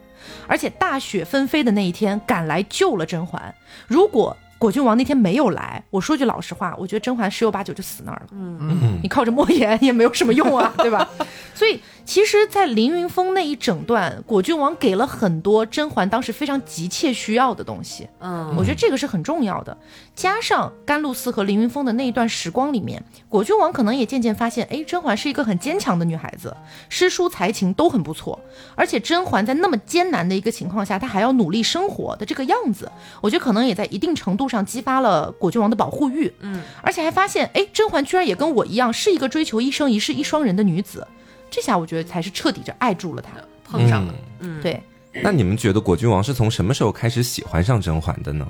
而且大雪纷飞的那一天赶来救了甄嬛。如果果郡王那天没有来，我说句老实话，我觉得甄嬛十有八九就死那儿了。嗯你靠着莫言也没有什么用啊，对吧？所以其实，在凌云峰那一整段，果郡王给了很多甄嬛当时非常急切需要的东西。嗯，我觉得这个是很重要的。加上甘露寺和凌云峰的那一段时光里面，果郡王可能也渐渐发现，哎，甄嬛是一个很坚强的女孩子，诗书才情都很不错。而且甄嬛在那么艰难的一个情况下，她还要努力生活的这个样子，我觉得可能也在一定程度上激发了果郡王的保护欲。嗯，而且还发现，哎，甄嬛居然也跟我一样，是一个追求一生一世一双人的女子。这下我觉得才是彻底就爱住了他。碰上了，嗯，对，那你们觉得果郡王是从什么时候开始喜欢上甄嬛的呢？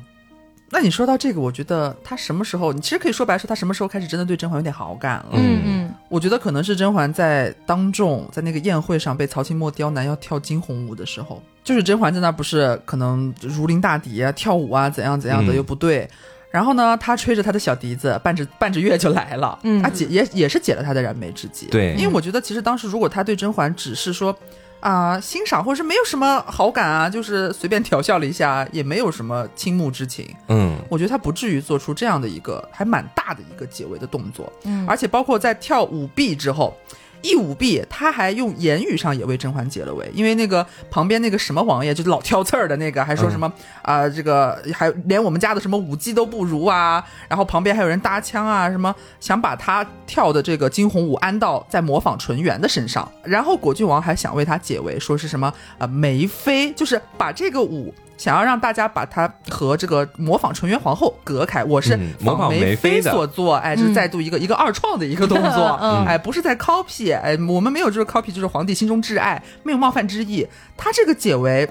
那你说到这个，我觉得他什么时候，你其实可以说白说，他什么时候开始真的对甄嬛有点好感了？嗯嗯嗯我觉得可能是甄嬛在当众在那个宴会上被曹清墨刁难要跳惊鸿舞的时候，就是甄嬛在那不是可能如临大敌啊，跳舞啊怎样怎样的嗯又不对。然后呢，他吹着他的小笛子，伴着伴着乐就来了，嗯。啊解也也是解了他的燃眉之急。对。因为我觉得其实当时如果他对甄嬛只是说啊、欣赏或者是没有什么好感啊，就是随便调笑了一下，也没有什么倾慕之情，嗯。我觉得他不至于做出这样的一个还蛮大的一个解围的动作。嗯，而且包括在跳舞弊之后，一舞弊，他还用言语上也为甄嬛解了围，因为那个旁边那个什么王爷，就是老挑刺儿的那个，还说什么啊、这个还连我们家的什么舞姬都不如啊，然后旁边还有人搭腔啊，什么想把他跳的这个惊鸿舞安到在模仿纯元的身上，然后果郡王还想为他解围，说是什么呃梅妃，就是把这个舞。想要让大家把它和这个模仿纯元皇后隔开，我是嗯模仿梅梅妃所做，哎，这是再度一个、一个二创的一个动作，嗯哎，不是在 copy，哎，我们没有就是 copy，就是皇帝心中挚爱，没有冒犯之意。他这个解围。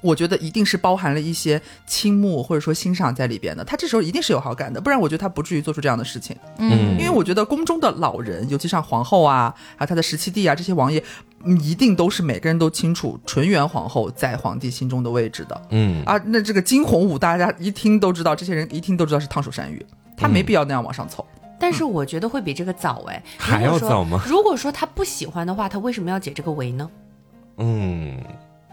我觉得一定是包含了一些倾慕或者说欣赏在里边的，他这时候一定是有好感的，不然我觉得他不至于做出这样的事情。嗯因为我觉得宫中的老人，尤其像皇后啊，还有他的十七弟啊这些王爷，嗯一定都是每个人都清楚纯元皇后在皇帝心中的位置的。嗯啊，那这个惊鸿舞，大家一听都知道，这些人一听都知道是烫手山芋，他没嗯必要那样往上凑。但是我觉得会比这个早哎，*laughs* 还要早吗？如果说他不喜欢的话，他为什么要解这个围呢？嗯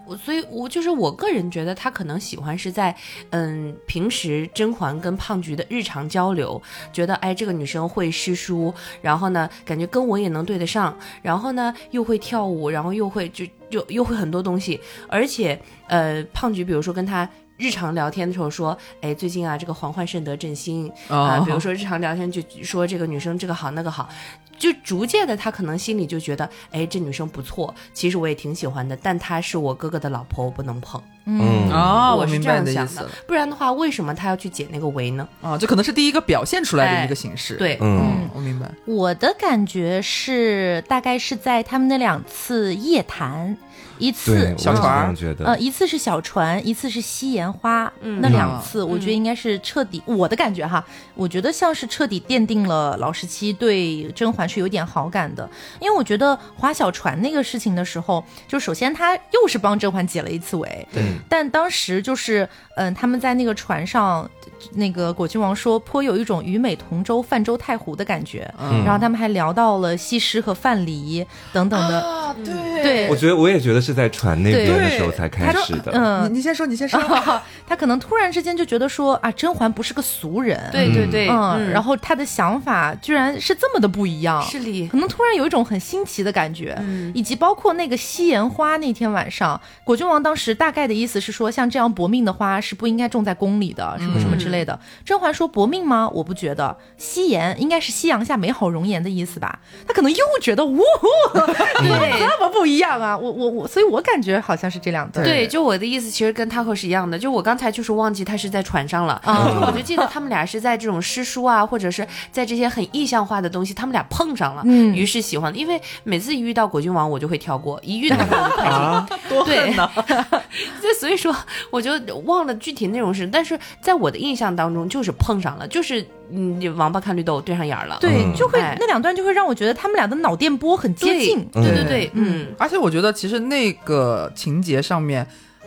我所以，我就是我个人觉得他可能喜欢是在，嗯，平时甄嬛跟胖菊的日常交流，觉得哎这个女生会诗书，然后呢感觉跟我也能对得上，然后呢又会跳舞，然后又会就又又会很多东西，而且呃胖菊比如说跟他日常聊天的时候说，哎，最近啊，这个黄焕甚得朕心哦。啊，比如说日常聊天就说这个女生这个好那个好，就逐渐的他可能心里就觉得，哎，这女生不错，其实我也挺喜欢的，但她是我哥哥的老婆，我不能碰。嗯。哦，我是这样想的。不然的话，为什么他要去解那个围呢？啊，这可能是第一个表现出来的哎。一个形式。，对，嗯。嗯，我明白。我的感觉是，大概是在他们那两次夜谈，一次小船。呃，一次是小船，一次是西岩花，嗯。那两次嗯。我觉得应该是彻底，我的感觉哈，我觉得像是彻底奠定了老十七对甄嬛是有点好感的，因为我觉得划小船那个事情的时候，就首先他又是帮甄嬛解了一次围，对。但当时就是，嗯，他们在那个船上，那个果郡王说颇有一种与美同舟、泛舟太湖的感觉，嗯。然后他们还聊到了西施和范蠡等等的，啊，对。对。我觉得我也觉得是在船那边的时候才开始的。嗯，你你先说，你先说。*laughs* 他可能突然之间就觉得说啊，甄嬛不是个俗人，对对对，嗯，然后他的想法居然是这么的不一样，是的可能突然有一种很新奇的感觉，嗯。以及包括那个西岩花那天晚上，果郡王当时大概的意思是说，像这样薄命的花是不应该种在宫里的，什么什么之类的。甄嬛说薄命吗？我不觉得，夕颜应该是夕阳下美好容颜的意思吧？他可能又觉得，呜、*laughs* 对这么不一样啊！我我我，所以我感觉好像是这两对。对，就我的意思其实跟 Taco 是一样的，就我刚才就是忘记他是在船上了，啊就我就记得他们俩是在这种诗书啊，或者是在这些很意象化的东西，他们俩碰上了，嗯于是喜欢。因为每次一遇到果郡王，我就会跳过，一遇到他我就开心。啊，*laughs* 多对恨呐！*laughs* 就所以说，我就忘了具体内容是，但是在我的印象当中，就是碰上了，就是嗯，王八看绿豆对上眼儿了。对，嗯就会哎那两段就会让我觉得他们俩的脑电波很接对近。对对对，嗯，而且我觉得其实那个情节上面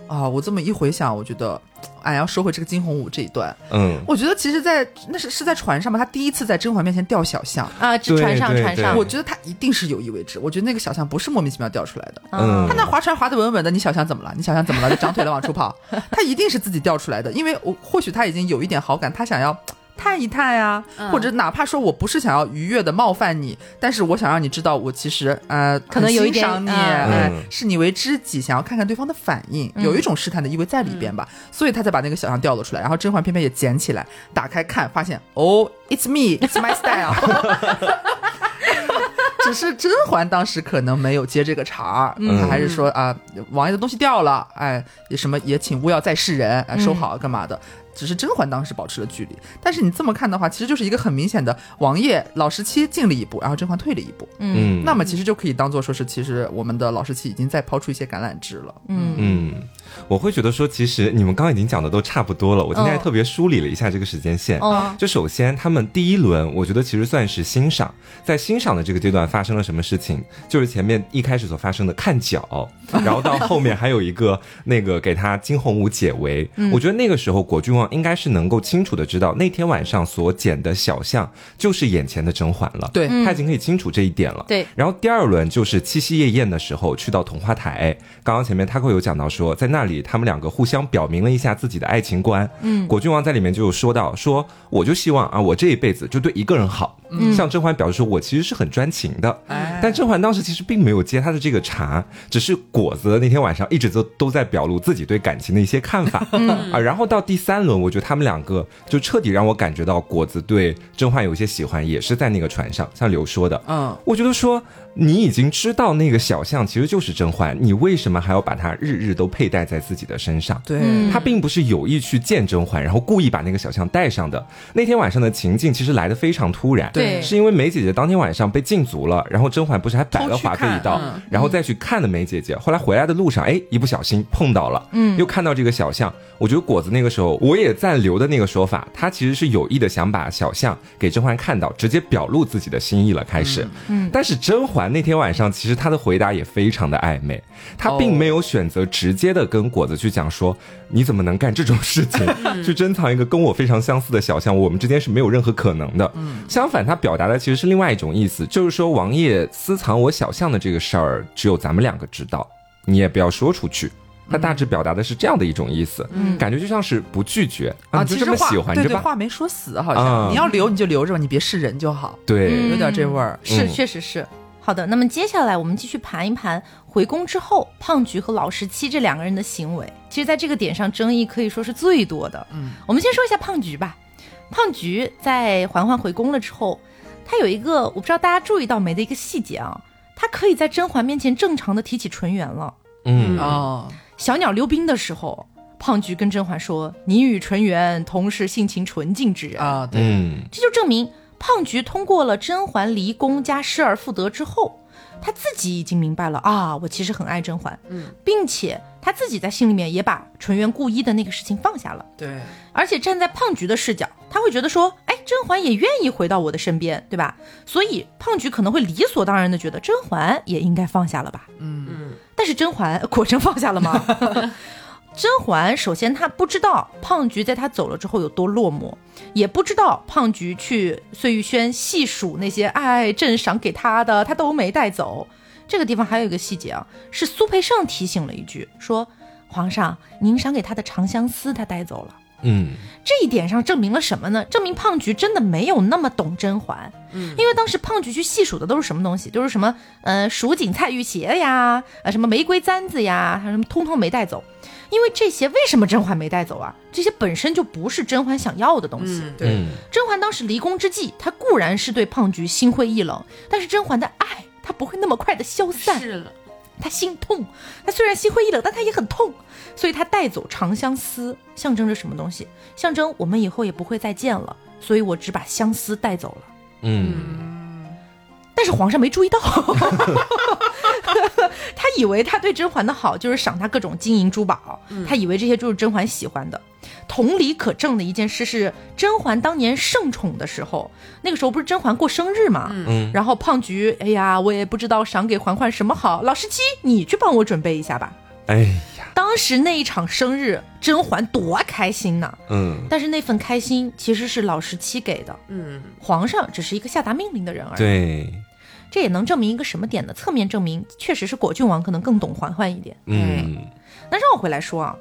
啊，我这么一回想，我觉得，哎，要说回这个惊鸿舞这一段，嗯，我觉得其实在，那是是在船上嘛，他第一次在甄嬛面前掉小象。啊，船上船上，我觉得他一定是有意为之，我觉得那个小象不是莫名其妙掉出来的。嗯他那划船划得稳稳的，你小象怎么了？你小象怎么了？就长腿了往出跑？*laughs* 他一定是自己掉出来的，因为我或许他已经有一点好感，他想要探一探呀、嗯。或者哪怕说我不是想要愉悦的冒犯你，但是我想让你知道我其实呃可能有一点很欣赏你，嗯。哎嗯。视你为知己，想要看看对方的反应，嗯。有一种试探的意味在里边吧，所以他才把那个小象掉了出来，然后甄嬛偏偏也捡起来，打开看，发现哦，it's me，it's my style。*laughs* 只是甄嬛当时可能没有接这个茬儿，嗯。她还是说啊，王爷的东西掉了，哎，什么也请勿要再示人，哎，收好干嘛的。只是甄嬛当时保持了距离，但是你这么看的话，其实就是一个很明显的王爷老十七进了一步，然后甄嬛退了一步，嗯。嗯，那么其实就可以当做说是，其实我们的老十七已经在抛出一些橄榄枝了。嗯。嗯，我会觉得说，其实你们刚刚已经讲的都差不多了。我今天还嗯特别梳理了一下这个时间线。哦就首先，他们第一轮，我觉得其实算是欣赏，在欣赏的这个阶段发生了什么事情，就是前面一开始所发生的看脚，*laughs* 然后到后面还有一个那个给他金鸿舞解围。我觉得那个时候果郡王应该是能够清楚的知道，那天晚上所捡的小象就是眼前的甄嬛了。对，他已经可以清楚这一点了。对然后第二轮就是七夕夜宴的时候，去到桐花台。刚刚前面 Taco 有讲到说，在那里他们两个互相表明了一下自己的爱情观。嗯，果郡王在里面就有说到，说我就希望啊，我这一辈子就对一个人好。嗯，向甄嬛表示说，我其实是很专情的。哎但甄嬛当时其实并没有接他的这个茬，只是果子那天晚上一直都都在表露自己对感情的一些看法。嗯啊，然后到第三轮，我觉得他们两个就彻底让我感觉到果子对甄嬛有一些喜欢，也是在那个船上，像刘说的，嗯，我觉得说你已经知道那个小象其实就是甄嬛，你为什么还要把它日日都佩戴在自己的身上？对，嗯他并不是有意去见甄嬛，然后故意把那个小象带上的。那天晚上的情境其实来的非常突然，对是因为梅姐姐当天晚上被禁足了，然后甄嬛不是还摆了华妃一道嗯，然后再去看的梅姐姐。后来回来的路上，哎，一不小心碰到了，嗯，又看到这个小象。我觉得果子那个时候，我也赞刘的那个说法，他其实是有意的想把小象给甄嬛看到，直接表露自己的心意了。开始，嗯，但是甄嬛那天晚上，其实他的回答也非常的暧昧，他并没有选择直接的跟果子去讲说，你怎么能干这种事情，*laughs* 去珍藏一个跟我非常相似的小象，我们之间是没有任何可能的。嗯相反，他表达的其实是另外一种意思，就是说王爷私藏我小象的这个事儿，只有咱们两个知道，你也不要说出去。他大致表达的是这样的一种意思，感觉就像是不拒绝啊，就这么喜欢着吧。话没说死，好啊像你要留你就留着吧，你别是人就好，对，有点这味儿。是，嗯确实是。好的，那么接下来我们继续盘一盘回宫之后胖菊和老十七这两个人的行为。其实，在这个点上争议可以说是最多的。嗯，我们先说一下胖菊吧。胖菊在嬛嬛回宫了之后，她有一个我不知道大家注意到没的一个细节啊，她可以在甄嬛面前正常的提起纯元了。嗯哦，小鸟溜冰的时候，胖菊跟甄嬛说：“你与纯元同是性情纯净之人。啊，对，嗯这就证明胖菊通过了甄嬛离宫加失而复得之后，他自己已经明白了啊，我其实很爱甄嬛，嗯，并且他自己在心里面也把纯元故意的那个事情放下了。对，而且站在胖菊的视角，他会觉得说，哎，甄嬛也愿意回到我的身边，对吧？所以胖菊可能会理所当然的觉得甄嬛也应该放下了吧。嗯，嗯但是甄嬛果真放下了吗？甄嬛首先她不知道胖菊在她走了之后有多落寞，也不知道胖菊去碎玉轩细数那些爱朕赏给她的，她都没带走。这个地方还有一个细节啊，是苏培盛提醒了一句，说皇上您赏给他的长相思他带走了。嗯这一点上证明了什么呢？证明胖菊真的没有那么懂甄嬛，嗯因为当时胖菊去细数的都是什么东西，都是什么呃蜀锦菜玉鞋呀，呃什么玫瑰簪子呀，还有什么通通没带走。因为这些为什么甄嬛没带走啊？这些本身就不是甄嬛想要的东西。嗯对嗯甄嬛当时离宫之际，她固然是对胖菊心灰意冷，但是甄嬛的爱她不会那么快的消散。是了，他心痛，他虽然心灰意冷，但他也很痛，所以他带走长相思，象征着什么东西？象征我们以后也不会再见了，所以我只把相思带走了。嗯但是皇上没注意到，*laughs* 他以为他对甄嬛的好就是赏她各种金银珠宝，他以为这些就是甄嬛喜欢的。同理可证的一件事是，甄嬛当年盛宠的时候，那个时候不是甄嬛过生日嘛，嗯。然后胖菊，哎呀，我也不知道赏给嬛嬛什么好，老十七，你去帮我准备一下吧。哎呀，当时那一场生日，甄嬛多开心呢！嗯。但是那份开心其实是老十七给的，嗯。皇上只是一个下达命令的人而已。对，这也能证明一个什么点呢？侧面证明确实是果郡王可能更懂嬛嬛一点。嗯那绕回来说啊，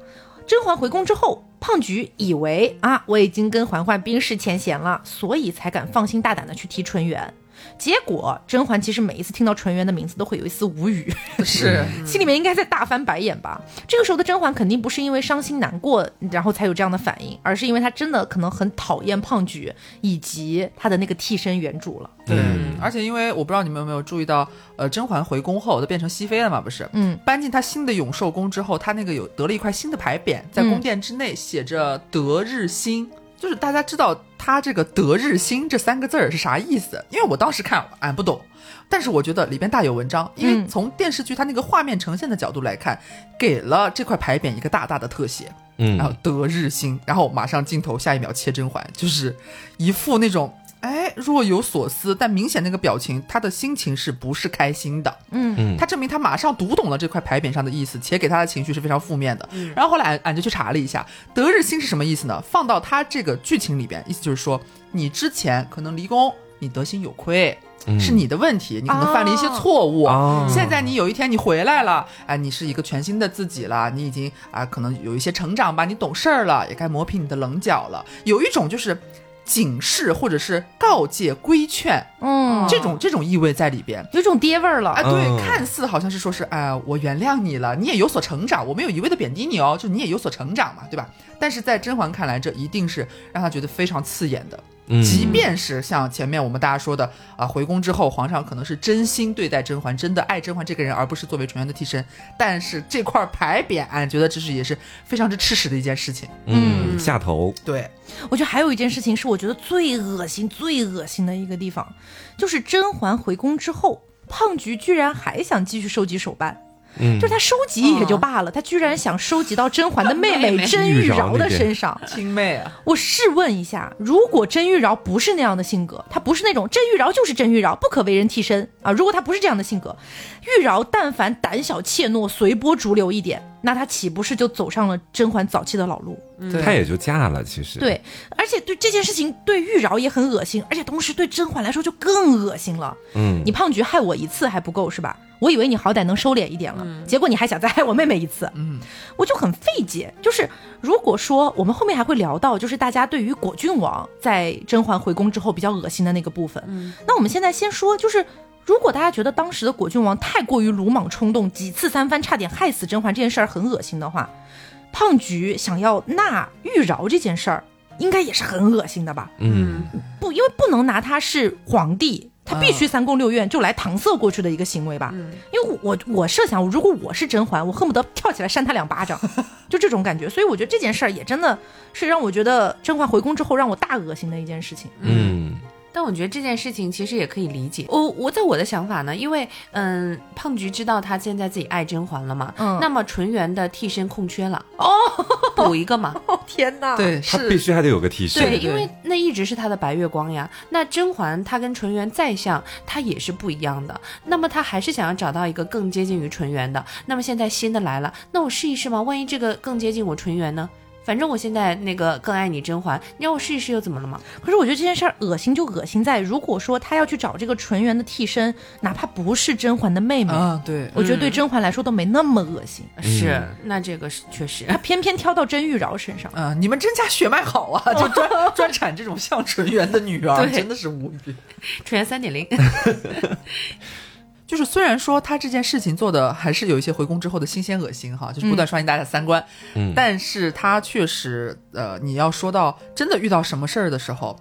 甄嬛回宫之后，胖菊以为啊我已经跟嬛嬛冰释前嫌了，所以才敢放心大胆的去提纯元。结果甄嬛其实每一次听到纯元的名字都会有一丝无语，*laughs* 是，*laughs* 心里面应该在大翻白眼吧。这个时候的甄嬛肯定不是因为伤心难过，然后才有这样的反应，而是因为她真的可能很讨厌胖菊以及她的那个替身原主了。对嗯，而且因为我不知道你们有没有注意到，呃，甄嬛回宫后，她变成熹妃了嘛，不是？嗯，搬进她新的永寿宫之后，她那个有得了一块新的牌匾，在嗯宫殿之内写着“德日新”，就是大家知道她这个“德日新”这三个字儿是啥意思？因为我当时看俺不懂，但是我觉得里边大有文章，因为嗯从电视剧它那个画面呈现的角度来看，给了这块牌匾一个大大的特写，嗯然后嗯德日新，然后马上镜头下一秒切甄嬛，就是一副那种哎若有所思，但明显那个表情，他的心情是不是开心的？嗯嗯他证明他马上读懂了这块牌匾上的意思，且给他的情绪是非常负面的。然后后来俺俺就去查了一下，德日新是什么意思呢？放到他这个剧情里边，意思就是说你之前可能离宫，你德行有亏。嗯是你的问题，你可能犯了一些错误。哦现在你有一天你回来了，哎，你是一个全新的自己了，你已经啊、可能有一些成长吧，你懂事儿了，也该磨平你的棱角了。有一种就是警示或者是告诫、规劝嗯，这种这种意味在里边。有种爹味儿了。啊，对，嗯看似好像是说是，哎、我原谅你了，你也有所成长，我没有一味的贬低你哦，就你也有所成长嘛，对吧？但是在甄嬛看来，这一定是让她觉得非常刺眼的。嗯即便是像前面我们大家说的啊，回宫之后，皇上可能是真心对待甄嬛，真的爱甄嬛这个人，而不是作为纯元的替身。但是这块牌匾，俺觉得这是也是非常之吃屎的一件事情。嗯下头对，我觉得还有一件事情是我觉得最恶心、最恶心的一个地方，就是甄嬛回宫之后，胖菊居然还想继续收集手办。嗯就是他收集也就罢了，他居然想收集到甄嬛的 *laughs* 妹妹妹甄玉娆的身上。亲妹啊，我试问一下，如果甄玉娆不是那样的性格，她不是那种甄玉娆就是甄玉娆，不可为人替身啊。如果她不是这样的性格，玉娆但凡胆小怯懦、随波逐流一点，那她岂不是就走上了甄嬛早期的老路？对她也就嫁了，其实对，而且对这件事情对玉娆也很恶心，而且同时对甄嬛来说就更恶心了。嗯你胖菊害我一次还不够是吧？我以为你好歹能收敛一点了，结果你还想再害我妹妹一次，嗯，我就很费解。就是如果说我们后面还会聊到，就是大家对于果郡王在甄嬛回宫之后比较恶心的那个部分，那我们现在先说，就是如果大家觉得当时的果郡王太过于鲁莽冲动，几次三番差点害死甄嬛这件事儿很恶心的话，胖菊想要纳玉娆这件事儿，应该也是很恶心的吧？嗯，不，因为不能拿他是皇帝，他必须三宫六院就来搪塞过去的一个行为吧？因为我我设想，如果我是甄嬛，我恨不得跳起来扇他两巴掌，*laughs* 就这种感觉。所以我觉得这件事儿也真的是让我觉得甄嬛回宫之后让我大恶心的一件事情。嗯，但我觉得这件事情其实也可以理解。我我在我的想法呢，因为嗯，胖菊知道他现在自己爱甄嬛了嘛，嗯那么纯元的替身空缺了，哦，补一个嘛。*laughs* 哦天哪！对，他必须还得有个替身。对，对因为那一直是他的白月光呀。那甄嬛她跟纯元再像，她也是不一样的。那么她还是想要找到一个更接近于纯元的。那么现在新的来了，那我试一试嘛？万一这个更接近我纯元呢？反正我现在那个更爱你甄嬛，你让我试一试又怎么了嘛？可是我觉得这件事儿恶心就恶心在，如果说他要去找这个纯元的替身，哪怕不是甄嬛的妹妹，啊，对，我觉得对甄嬛来说都没那么恶心。是，那这个是确实。他偏偏挑到甄玉娆身上。啊，你们甄家血脉好啊，就专 *laughs* 专产这种像纯元的女儿，对真的是无语。纯元三点零，*laughs* 就是虽然说他这件事情做的还是有一些回宫之后的新鲜恶心哈，就是不断刷新大家的三观，嗯但是他确实呃，你要说到真的遇到什么事儿的时候。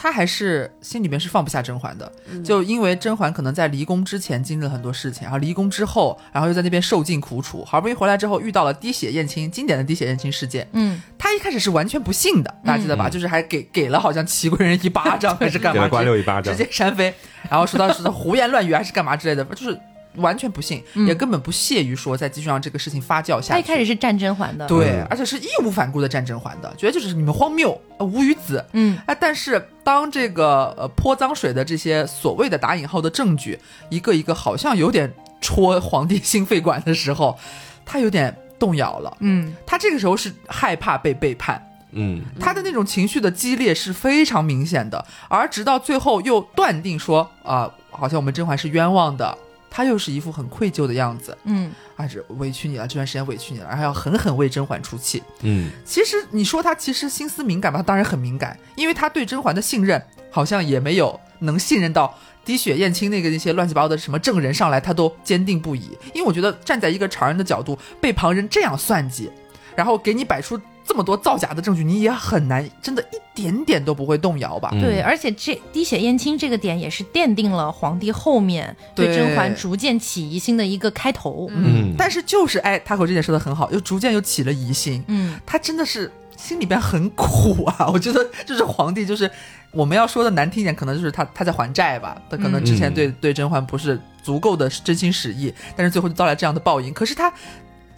他还是心里面是放不下甄嬛的，就因为甄嬛可能在离宫之前经历了很多事情，然后离宫之后，然后又在那边受尽苦楚，好不容易回来之后遇到了滴血验亲，经典的滴血验亲事件，嗯，他一开始是完全不信的，大家记得吧？嗯。就是还给给了好像齐贵人一巴掌 *laughs* 还是干嘛，给了瓜直接六一巴掌。直接扇飞，然后说到是胡言乱语还是干嘛之类的，就是完全不信，也根本不屑于说再继续让这个事情发酵下去。他一开始是战甄嬛的，对嗯，而且是义无反顾的战甄嬛的，觉得就是你们荒谬，呃无语子。嗯，哎，但是当这个呃泼脏水的这些所谓的打引号的证据，一个一个好像有点戳皇帝心肺管的时候，他有点动摇了。嗯，他这个时候是害怕被背叛，嗯。他的那种情绪的激烈是非常明显的，而直到最后又断定说啊、好像我们甄嬛是冤枉的，他又是一副很愧疚的样子，嗯，啊，这委屈你了，这段时间委屈你了，然后要狠狠为甄嬛出气。嗯其实你说他其实心思敏感吧，他当然很敏感，因为他对甄嬛的信任好像也没有能信任到滴血验亲那个那些乱七八糟的什么证人上来，他都坚定不移。因为我觉得站在一个常人的角度，被旁人这样算计，然后给你摆出这么多造假的证据，你也很难真的一点点都不会动摇吧？嗯对，而且这滴血验亲这个点也是奠定了皇帝后面对对甄嬛逐渐起疑心的一个开头。嗯，但是就是哎，他口这点说的很好，又逐渐又起了疑心，嗯，他真的是心里边很苦啊。*laughs* 我觉得就是皇帝，就是我们要说的难听一点，可能就是他他在还债吧。他可能之前对、对甄嬛不是足够的真心实意，但是最后就遭来这样的报应。可是他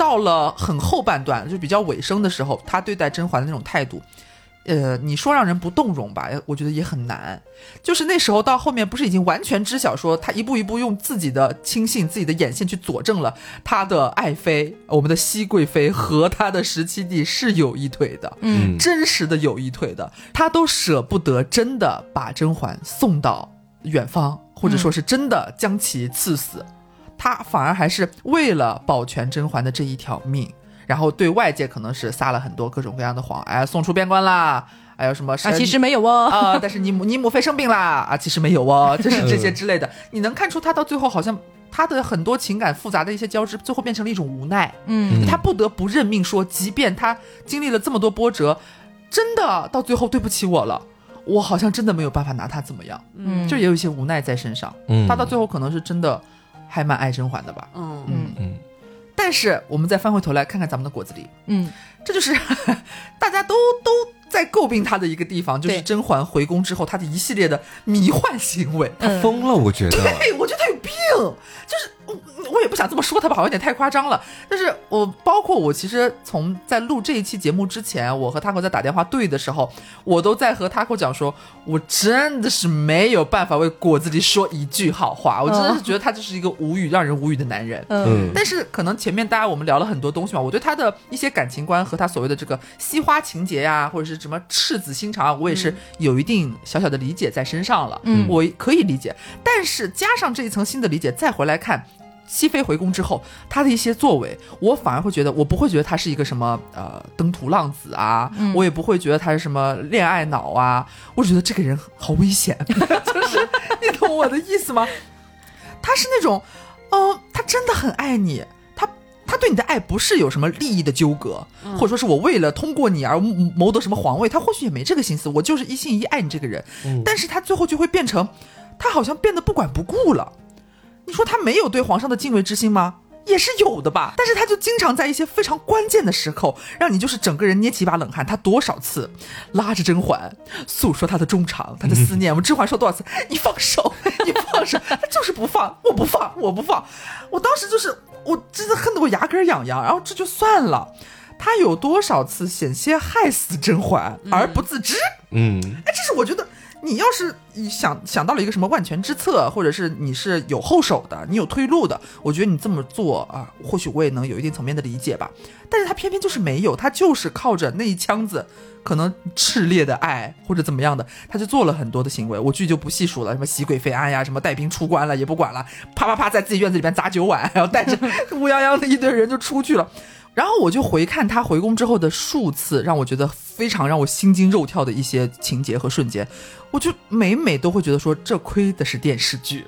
到了很后半段，就比较尾声的时候，他对待甄嬛的那种态度。呃，你说让人不动容吧，我觉得也很难。就是那时候到后面，不是已经完全知晓说他一步一步用自己的亲信、自己的眼线去佐证了他的爱妃，我们的熹贵妃和他的十七弟是有一腿的，嗯真实的有一腿的，他都舍不得真的把甄嬛送到远方，或者说是真的将其赐死，他反而还是为了保全甄嬛的这一条命。然后对外界可能是撒了很多各种各样的谎，哎，送出边关啦，还有什么啊，其实没有哦。啊、但是你母 *laughs* 你母妃生病啦啊，其实没有哦，*laughs* 就是这些之类的。你能看出他到最后好像他的很多情感复杂的一些交织，最后变成了一种无奈。嗯嗯他不得不认命说，即便他经历了这么多波折，真的到最后对不起我了，我好像真的没有办法拿他怎么样，嗯，就也有一些无奈在身上。嗯他到最后可能是真的还蛮爱甄嬛的吧。嗯。嗯。嗯。但是我们再翻回头来看看咱们的果子狸，嗯。这就是 *laughs* 大家都都在诟病他的一个地方，就是甄嬛回宫之后他的一系列的迷幻行为。他疯了，我觉得。对，我觉得他有病，就是我我也不想这么说他吧，好像有点太夸张了。但是我包括我，其实从在录这一期节目之前，我和 Taco 在打电话对的时候，我都在和 Taco 讲说，我真的是没有办法为果子狸说一句好话，我真的是觉得他就是一个无语让人无语的男人。嗯嗯但是可能前面大家我们聊了很多东西嘛，我对他的一些感情观和他所谓的这个惜花情节呀、或者是什么赤子心肠啊，我也是有一定小小的理解在身上了。嗯我可以理解，但是加上这一层新的理解，再回来看。熹妃回宫之后，他的一些作为，我反而会觉得，我不会觉得他是一个什么呃登徒浪子啊，嗯。我也不会觉得他是什么恋爱脑啊，我觉得这个人好危险，*laughs* 就是你懂我的意思吗？他是那种，嗯、他真的很爱你，他他对你的爱不是有什么利益的纠葛，或者说是我为了通过你而谋谋得什么皇位，他或许也没这个心思，我就是一心一意爱你这个人，但是他最后就会变成，他好像变得不管不顾了。你说他没有对皇上的敬畏之心吗？也是有的吧，但是他就经常在一些非常关键的时刻，让你就是整个人捏起一把冷汗。他多少次拉着甄嬛诉说他的衷肠、他的思念，我们甄嬛说多少次，你放手，你放手，他就是不放，我不放，我不放。我当时就是我真的恨得我牙根痒痒，然后这就算了。他有多少次险些害死甄嬛而不自知？嗯，哎，这是我觉得你要是想想到了一个什么万全之策，或者是你是有后手的，你有退路的，我觉得你这么做啊，或许我也能有一定层面的理解吧。但是他偏偏就是没有，他就是靠着那一腔子可能炽烈的爱或者怎么样的，他就做了很多的行为，我剧就不细数了，什么熹贵妃案呀，什么带兵出关了也不管了，啪啪啪在自己院子里边砸酒碗，然后带着 *laughs* 乌泱泱的一堆人就出去了。然后我就回看他回宫之后的数次，让我觉得非常让我心惊肉跳的一些情节和瞬间，我就每每都会觉得说，这亏的是电视剧。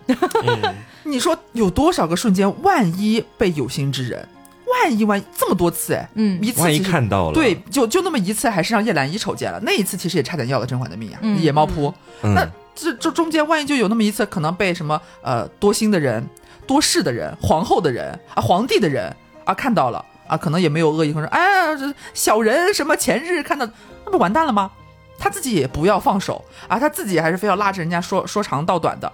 *laughs* 你说有多少个瞬间，万一被有心之人，万一万一这么多次，哎，嗯。一次看到了，对，就就那么一次，还是让叶澜依瞅见了，那一次其实也差点要了甄嬛的命啊，嗯。野猫扑。嗯，那这这中间万一就有那么一次，可能被什么呃多心的人、多事的人、皇后的人啊、皇帝的人啊看到了啊，可能也没有恶意，或者说哎呀这小人什么前日看到，那不完蛋了吗？他自己也不要放手啊，他自己还是非要拉着人家说说长道短的，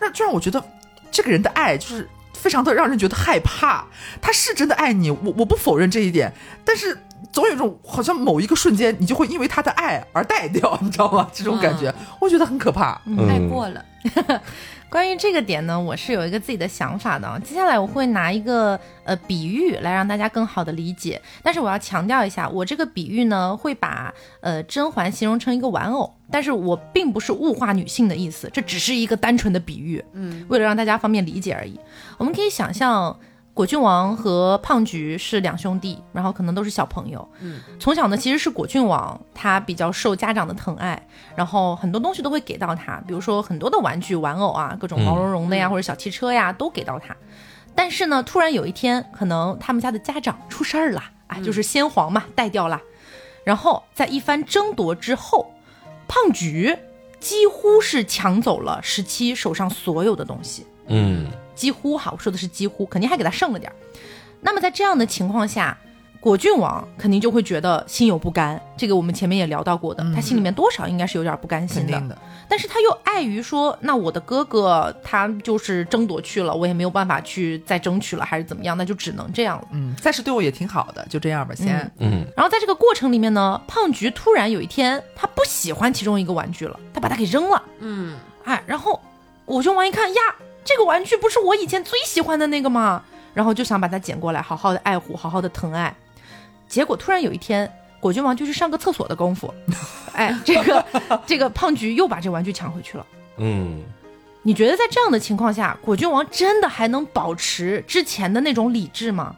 那就让我觉得这个人的爱就是非常的让人觉得害怕。他是真的爱你，我我不否认这一点，但是总有一种好像某一个瞬间，你就会因为他的爱而带掉，你知道吗？这种感觉，我觉得很可怕。嗯爱过了，关于这个点呢，我是有一个自己的想法的。接下来我会拿一个呃比喻来让大家更好的理解，但是我要强调一下，我这个比喻呢会把呃甄嬛形容成一个玩偶，但是我并不是物化女性的意思，这只是一个单纯的比喻，嗯，为了让大家方便理解而已。我们可以想象。果郡王和胖菊是两兄弟，然后可能都是小朋友。嗯，从小呢，其实是果郡王他比较受家长的疼爱，然后很多东西都会给到他，比如说很多的玩具、玩偶啊，各种毛茸茸的呀，或者小汽车呀，都给到他。但是呢，突然有一天，可能他们家的家长出事儿了啊，就是先皇嘛带掉了，然后在一番争夺之后，胖菊几乎是抢走了十七手上所有的东西。嗯几乎哈，我说的是几乎，肯定还给他剩了点儿。那么在这样的情况下，果郡王肯定就会觉得心有不甘，这个我们前面也聊到过的，他心里面多少应该是有点不甘心的。肯定的，但是他又碍于说，那我的哥哥他就是争夺去了，我也没有办法去再争取了，还是怎么样，那就只能这样了。嗯，暂时对我也挺好的，就这样吧，先。嗯嗯然后在这个过程里面呢，胖菊突然有一天他不喜欢其中一个玩具了，他把它给扔了。嗯，哎，然后果郡王一看呀，这个玩具不是我以前最喜欢的那个吗？然后就想把它捡过来，好好的爱护，好好的疼爱。结果突然有一天，果郡王就去上个厕所的功夫，*laughs* 哎，这个这个胖菊又把这玩具抢回去了。嗯你觉得在这样的情况下，果郡王真的还能保持之前的那种理智吗？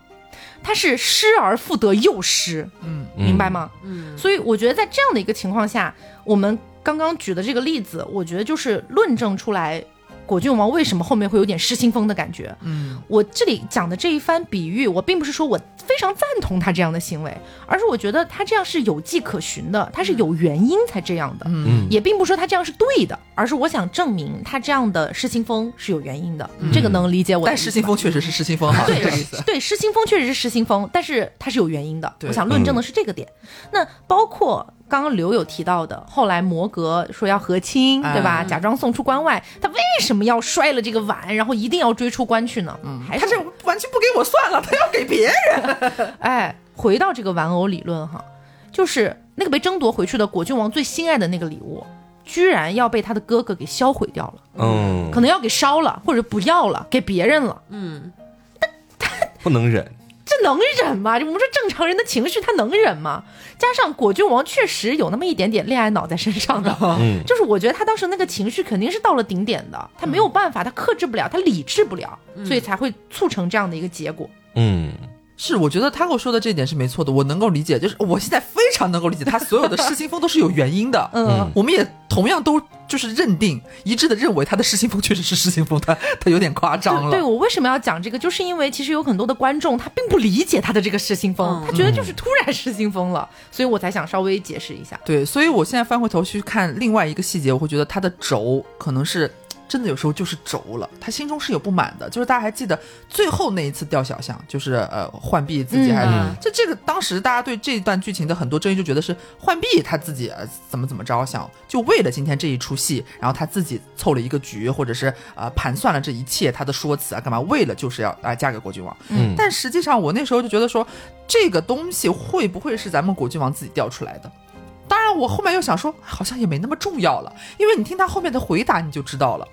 他是失而复得又失，嗯明白吗？嗯，所以我觉得在这样的一个情况下，我们刚刚举的这个例子，我觉得就是论证出来果郡王为什么后面会有点失心疯的感觉。嗯我这里讲的这一番比喻，我并不是说我非常赞同他这样的行为，而是我觉得他这样是有迹可循的，他是有原因才这样的。嗯嗯也并不是说他这样是对的，而是我想证明他这样的失心疯是有原因的。这个能理解我。但失心疯确实是失心疯哈，对。对，失心疯确实是失心疯，但是他是有原因的。我想论证的是这个点。那包括刚刚刘有提到的，后来摩格说要和亲，对吧？哎假装送出关外，他为什么要摔了这个碗，然后一定要追出关去呢？嗯，他这完全不给我算了，他要给别人。*laughs* 哎，回到这个玩偶理论哈，就是那个被争夺回去的果郡王最心爱的那个礼物，居然要被他的哥哥给销毁掉了，嗯，可能要给烧了，或者不要了，给别人了。嗯，不能忍，这能忍吗？我们说正常人的情绪，他能忍吗？加上果郡王确实有那么一点点恋爱脑在身上的，嗯就是我觉得他当时那个情绪肯定是到了顶点的，他没有办法，他克制不了，他理智不了，所以才会促成这样的一个结果。嗯是，我觉得他跟我说的这一点是没错的，我能够理解，就是我现在非常能够理解他所有的失心疯都是有原因的。*laughs* 嗯我们也同同样都就是认定一致的认为他的失心疯确实是失心疯，他他有点夸张了。对我为什么要讲这个，就是因为其实有很多的观众他并不理解他的这个失心疯，嗯他觉得就是突然失心疯了，所以我才想稍微解释一下。对，所以我现在翻回头去看另外一个细节，我会觉得他的轴可能是真的有时候就是轴了，他心中是有不满的。就是大家还记得最后那一次吊小象，就是呃浣碧自己还是、嗯就这个当时大家对这段剧情的很多争议，就觉得是浣碧他自己、呃、怎么怎么着，想就为了今天这一出戏，然后他自己凑了一个局，或者是呃盘算了这一切他的说辞啊干嘛，为了就是要啊、嫁给国君王。嗯，但实际上，我那时候就觉得说，这个东西会不会是咱们果郡王自己掉出来的？当然，我后面又想说，好像也没那么重要了，因为你听他后面的回答，你就知道了。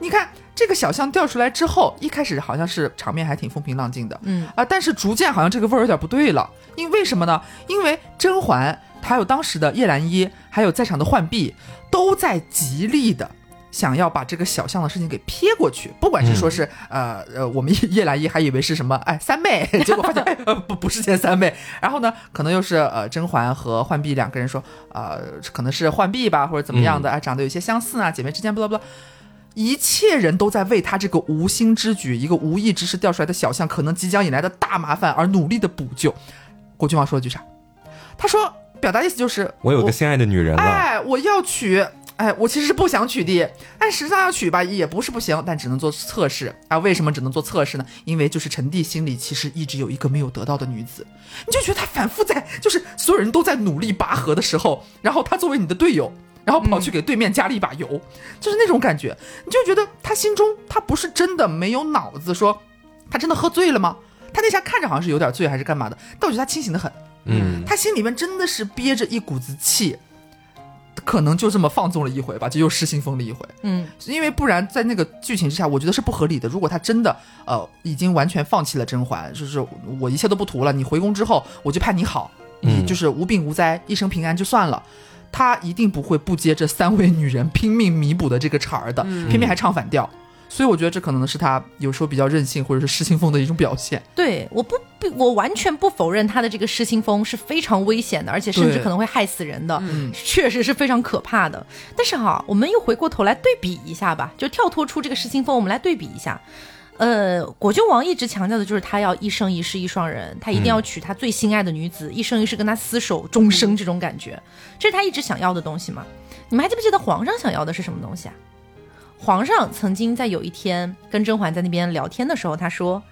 你看这个小象掉出来之后，一开始好像是场面还挺风平浪静的，嗯啊，但是逐渐好像这个味儿有点不对了。因为什么呢？因为甄嬛，还有当时的叶澜依，还有在场的浣碧，都在极力的想要把这个小象的事情给撇过去。不管是说是、呃 *laughs* 呃，我们叶叶澜依还以为是什么哎三妹，*laughs* 结果发现哎呃不不是见三妹。然后呢，可能又是呃甄嬛和浣碧两个人说呃可能是浣碧吧，或者怎么样的，啊、长得有些相似啊，姐妹之间不不不。一切人都在为他这个无心之举、一个无意之事掉出来的小象可能即将引来的大麻烦而努力的补救。国君王说了句啥？他说表达意思就是我有个心爱的女人了，哎，我要娶，哎，我其实是不想取缔，但实际上要取吧，也不是不行，但只能做测试啊。为什么只能做测试呢？因为就是陈弟心里其实一直有一个没有得到的女子，你就觉得他反复在，就是所有人都在努力拔河的时候，然后他作为你的队友。然后跑去给对面加了一把油，就是那种感觉，你就觉得他心中他不是真的没有脑子，说他真的喝醉了吗？他那下看着好像是有点醉还是干嘛的，但我觉得他清醒的很，嗯，他心里面真的是憋着一股子气，可能就这么放纵了一回吧，就又失心疯了一回。嗯因为不然在那个剧情之下，我觉得是不合理的。如果他真的呃已经完全放弃了甄嬛，就是我一切都不图了，你回宫之后我就盼你好，就是无病无灾，一生平安就算了。他一定不会不接这三位女人拼命弥补的这个茬儿的，偏偏还唱反调。所以我觉得这可能是他有时候比较任性或者是失心疯的一种表现。对，我不不，我完全不否认他的这个失心疯是非常危险的，而且甚至可能会害死人的，嗯确实是非常可怕的。但是哈，我们又回过头来对比一下吧，就跳脱出这个失心疯，我们来对比一下。呃，果郡王一直强调的就是他要一生一世一双人，他一定要娶他最心爱的女子，一生一世跟他厮守终生，这种感觉，这是他一直想要的东西吗？你们还记不记得皇上想要的是什么东西啊？皇上曾经在有一天跟甄嬛在那边聊天的时候，他说：“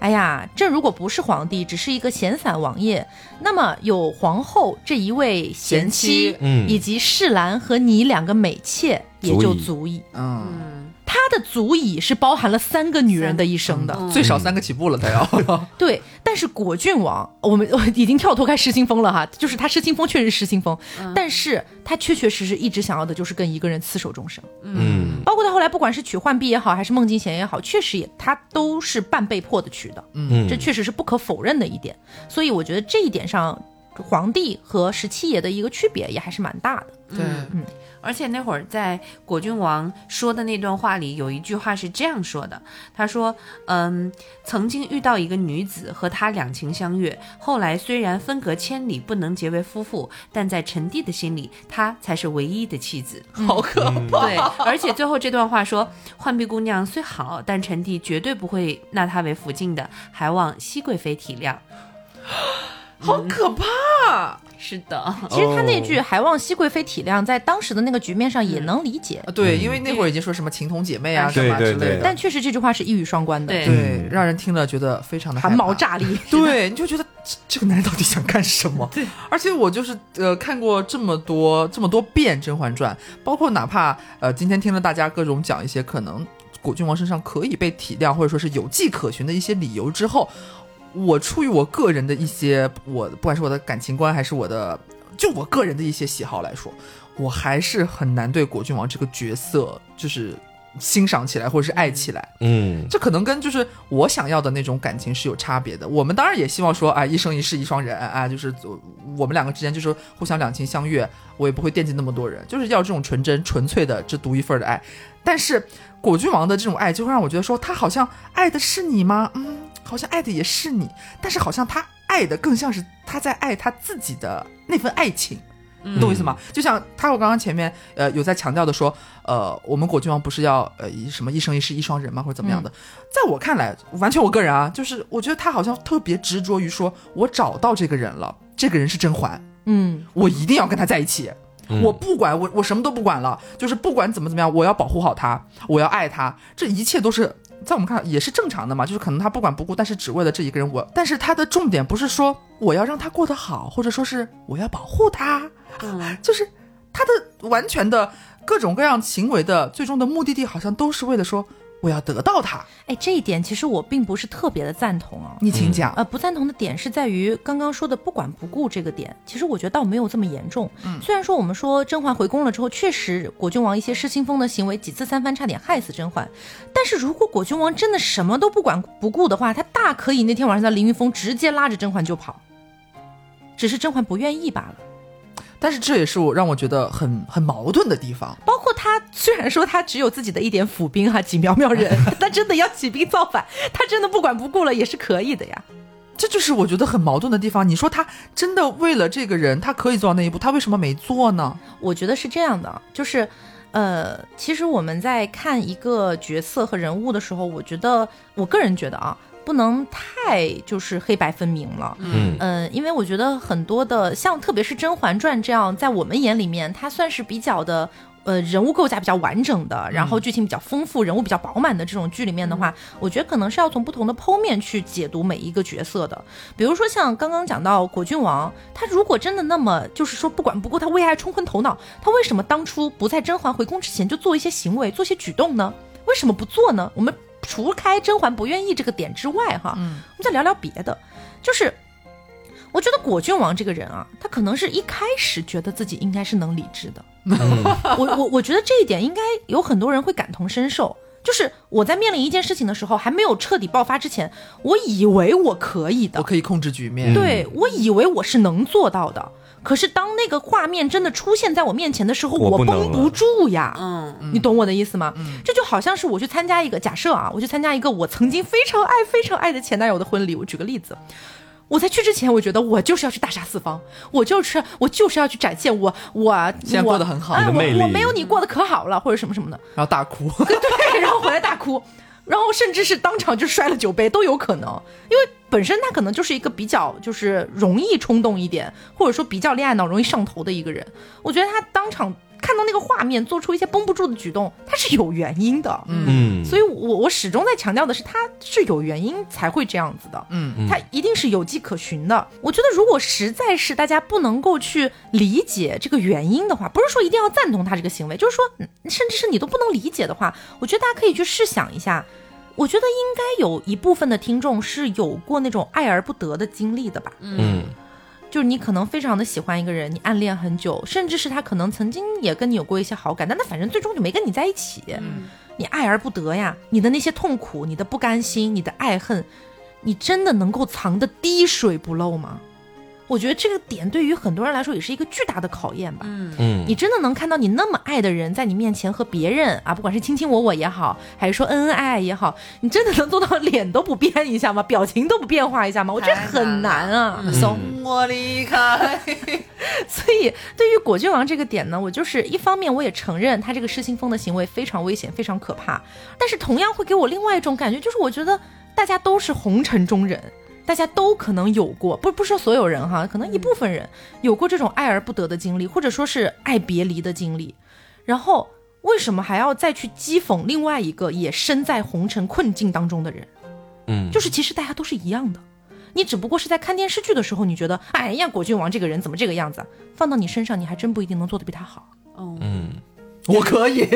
哎呀，朕如果不是皇帝，只是一个闲散王爷，那么有皇后这一位贤贤妻嗯。以及世兰和你两个美妾，也就足以。足以。嗯，嗯，他的足以是包含了三个女人的一生的。嗯最少三个起步了，他要。*laughs* 对，但是果郡王，我们我已经跳脱开失心疯了哈，就是他失心疯确实是失心疯，但是他确确实实一直想要的就是跟一个人厮守终生。嗯包括他后来不管是娶浣碧也好，还是孟金贤也好，确实也他都是半被迫的娶的，嗯，这确实是不可否认的一点。所以我觉得这一点上，皇帝和十七爷的一个区别也还是蛮大的。对，嗯而且那会儿在果郡王说的那段话里，有一句话是这样说的：“他说，嗯，曾经遇到一个女子和她两情相悦，后来虽然分隔千里，不能结为夫妇，但在陈帝的心里，她才是唯一的妻子。好可怕。对，而且最后这段话说，浣碧姑娘虽好，但陈帝绝对不会纳她为福晋的，还望熹贵妃体谅。好可怕！是的，其实他那句“还望熹贵妃体谅”在当时的那个局面上也能理解，啊，对，因为那会儿已经说什么情同姐妹啊，什么之类对对。的，但确实这句话是一语双关的，对。对，让人听了觉得非常的寒毛。炸裂。*laughs* 对，*laughs* 你就觉得这这个男人到底想干什么？对，而且我就是呃看过这么多这么多遍《甄嬛传》，包括哪怕呃今天听了大家各种讲一些可能果郡王身上可以被体谅或者说是有迹可循的一些理由之后，我出于我个人的一些我不管是我的感情观还是我的就我个人的一些喜好来说，我还是很难对果郡王这个角色就是欣赏起来或者是爱起来。嗯这可能跟就是我想要的那种感情是有差别的。我们当然也希望说，啊，一生一世一双人啊，就是我们两个之间就是互相两情相悦，我也不会惦记那么多人，就是要这种纯真纯粹的这独一份的爱。但是果郡王的这种爱，就会让我觉得说，他好像爱的是你吗？嗯，好像爱的也是你，但是好像他爱的更像是他在爱他自己的那份爱情。你懂我意思吗？就像他我刚刚前面呃有在强调的说，呃，我们果郡王不是要呃一什么一生一世一双人吗，或者怎么样的？在我看来，完全我个人啊，就是我觉得他好像特别执着于说，我找到这个人了，这个人是甄嬛，嗯，我一定要跟他在一起。嗯我不管我我什么都不管了，就是不管怎么怎么样，我要保护好他，我要爱他，这一切都是在我们看也是正常的嘛，就是可能他不管不顾，但是只为了这一个人我，但是他的重点不是说我要让他过得好，或者说是我要保护他，嗯，*laughs* 就是他的完全的各种各样行为的最终的目的地，好像都是为了说我要得到他。哎，这一点其实我并不是特别的赞同啊。你请讲，呃，不赞同的点是在于刚刚说的不管不顾这个点，其实我觉得倒没有这么严重。嗯虽然说我们说甄嬛回宫了之后，确实果郡王一些失心疯的行为几次三番差点害死甄嬛，但是如果果郡王真的什么都不管不顾的话，他大可以那天晚上在凌云峰直接拉着甄嬛就跑，只是甄嬛不愿意罢了。但是这也是我让我觉得很很矛盾的地方。包括他虽然说他只有自己的一点府兵哈、几苗苗人，*laughs* 但真的要起兵造反，他真的不管不顾了也是可以的呀。这就是我觉得很矛盾的地方。你说他真的为了这个人，他可以做到那一步，他为什么没做呢？我觉得是这样的，就是，呃，其实我们在看一个角色和人物的时候，我觉得我个人觉得啊，不能太就是黑白分明了。嗯嗯，因为我觉得很多的像特别是《甄嬛传》这样，在我们眼里面，它算是比较的。呃，人物构架比较完整的，然后剧情比较丰富，人物比较饱满的这种剧里面的话，我觉得可能是要从不同的剖面去解读每一个角色的。比如说像刚刚讲到果郡王，他如果真的那么就是说不管不顾，他为爱冲昏头脑，他为什么当初不在甄嬛回宫之前就做一些行为、做些举动呢？为什么不做呢？我们除开甄嬛不愿意这个点之外，哈，嗯我们再聊聊别的，就是。我觉得果郡王这个人啊，他可能是一开始觉得自己应该是能理智的，嗯 *laughs* 我我我觉得这一点应该有很多人会感同身受。就是我在面临一件事情的时候，还没有彻底爆发之前，我以为我可以的我，可以控制局面。嗯对我以为我是能做到的。可是当那个画面真的出现在我面前的时候，我绷不住呀。嗯，你懂我的意思吗？这就好像是我去参加一个假设啊，我去参加一个我曾经非常爱、非常爱的前男友的婚礼。我举个例子，我在去之前，我觉得我就是要去大杀四方，我就是我就是要去展现我我现在我过得很好哎你的魅力我我没有你过得可好了，或者什么什么的。然后大哭。对，然后回来大哭，然后甚至是当场就摔了酒杯都有可能，因为本身他可能就是一个比较就是容易冲动一点，或者说比较恋爱脑容易上头的一个人。我觉得他当场看到那个画面，做出一些绷不住的举动，他是有原因的。嗯，所以我我始终在强调的是，他是有原因才会这样子的。嗯，它一定是有迹可循的。我觉得，如果实在是大家不能够去理解这个原因的话，不是说一定要赞同他这个行为，就是说，嗯甚至是你都不能理解的话，我觉得大家可以去试想一下。我觉得应该有一部分的听众是有过那种爱而不得的经历的吧。嗯就是你可能非常的喜欢一个人，你暗恋很久，甚至是他可能曾经也跟你有过一些好感，但他反正最终就没跟你在一起。你爱而不得呀，你的那些痛苦、你的不甘心、你的爱恨，你真的能够藏得滴水不漏吗？我觉得这个点对于很多人来说也是一个巨大的考验吧。嗯你真的能看到你那么爱的人在你面前和别人啊，不管是卿卿我我也好，还是说恩恩爱爱也好，你真的能做到脸都不变一下吗？表情都不变化一下吗？我觉得很难啊。送我离开。*laughs* 所以对于果郡王这个点呢，我就是一方面我也承认他这个失心疯的行为非常危险、非常可怕，但是同样会给我另外一种感觉，就是我觉得大家都是红尘中人。大家都可能有过，不不是说所有人哈，可能一部分人有过这种爱而不得的经历，或者说是爱别离的经历。然后为什么还要再去讥讽另外一个也身在红尘困境当中的人？嗯，就是其实大家都是一样的，你只不过是在看电视剧的时候，你觉得，哎呀，果郡王这个人怎么这个样子啊？放到你身上，你还真不一定能做得比他好。哦，嗯我可以。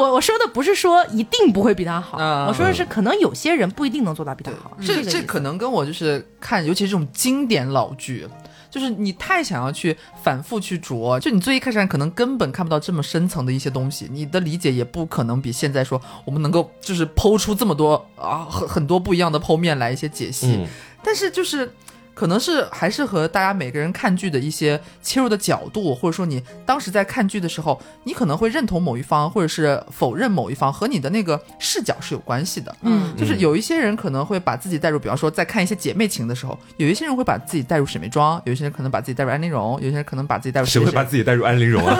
我我说的不是说一定不会比他好，嗯我说的是可能有些人不一定能做到比他好。这这可能跟我就是看，尤其是这种经典老剧，就是你太想要去反复去琢，就你最一开始可能根本看不到这么深层的一些东西，你的理解也不可能比现在说我们能够就是剖出这么多啊很很多不一样的剖面来一些解析。嗯但是就是可能是还是和大家每个人看剧的一些切入的角度，或者说你当时在看剧的时候，你可能会认同某一方，或者是否认某一方，和你的那个视角是有关系的。嗯就是有一些人可能会把自己带入，比方说在看一些姐妹情的时候，有一些人会把自己带入沈眉庄，有一些人可能把自己带入安陵容，有些人可能把自己带入谁会把自己带入安陵容啊？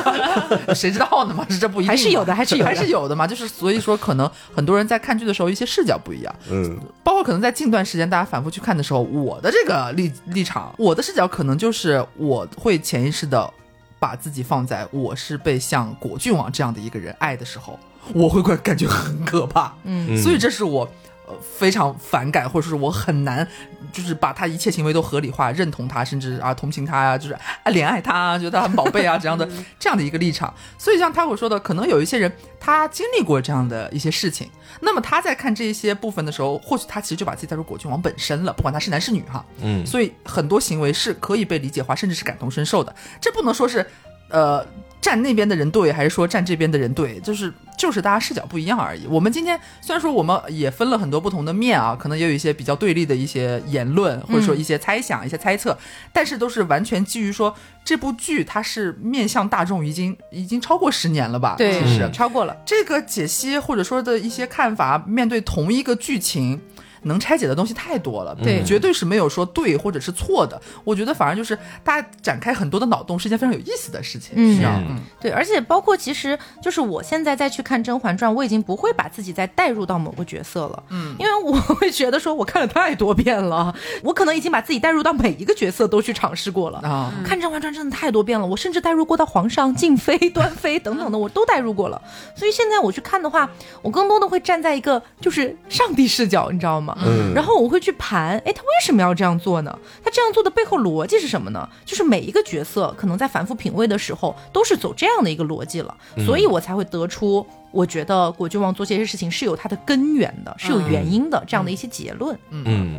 己 *laughs* *laughs* 谁知道呢嘛？是这不一定，还是有的还是有的还是有的嘛。就是所以说，可能很多人在看剧的时候，一些视角不一样。嗯包括可能在近段时间大家反复去看的时候，我的这个立立场，我的视角可能就是我会潜意识的把自己放在我是被像果郡王这样的一个人爱的时候，我会感感觉很可怕。嗯所以这是我呃非常反感，或者是我很难就是把他一切行为都合理化，认同他，甚至啊同情他啊，就是啊怜爱他啊，觉得他很宝贝啊这样的这样的一个立场。所以像他我说的，可能有一些人他经历过这样的一些事情，那么他在看这些部分的时候，或许他其实就把自己带入果郡王本身了，不管他是男是女哈。嗯所以很多行为是可以被理解化，甚至是感同身受的。这不能说是，呃，站那边的人对，还是说站这边的人对，就是就是大家视角不一样而已。我们今天虽然说我们也分了很多不同的面啊，可能也有一些比较对立的一些言论，或者说一些猜想、一些猜测，但是都是完全基于说这部剧它是面向大众，已经已经超过十年了吧？对，其实、嗯超过了。这个解析或者说的一些看法，面对同一个剧情。能拆解的东西太多了，对绝对是没有说对或者是错的。我觉得反而就是大家展开很多的脑洞是一件非常有意思的事情。嗯是啊，对，而且包括其实就是我现在再去看《甄嬛传》，我已经不会把自己再带入到某个角色了，嗯因为我会觉得说我看了太多遍了，*laughs* 我可能已经把自己带入到每一个角色都去尝试过了。啊，看《甄嬛传》真的太多遍了，我甚至带入过到皇上、静妃、端妃等等的，我都带入过了。所以现在我去看的话，我更多的会站在一个就是上帝视角，你知道吗？嗯。然后我会去盘，哎，他为什么要这样做呢？他这样做的背后逻辑是什么呢？就是每一个角色可能在反复品味的时候，都是走这样的一个逻辑了，所以我才会得出，我觉得果郡王做这些事情是有它的根源的，是有原因的这样的一些结论。嗯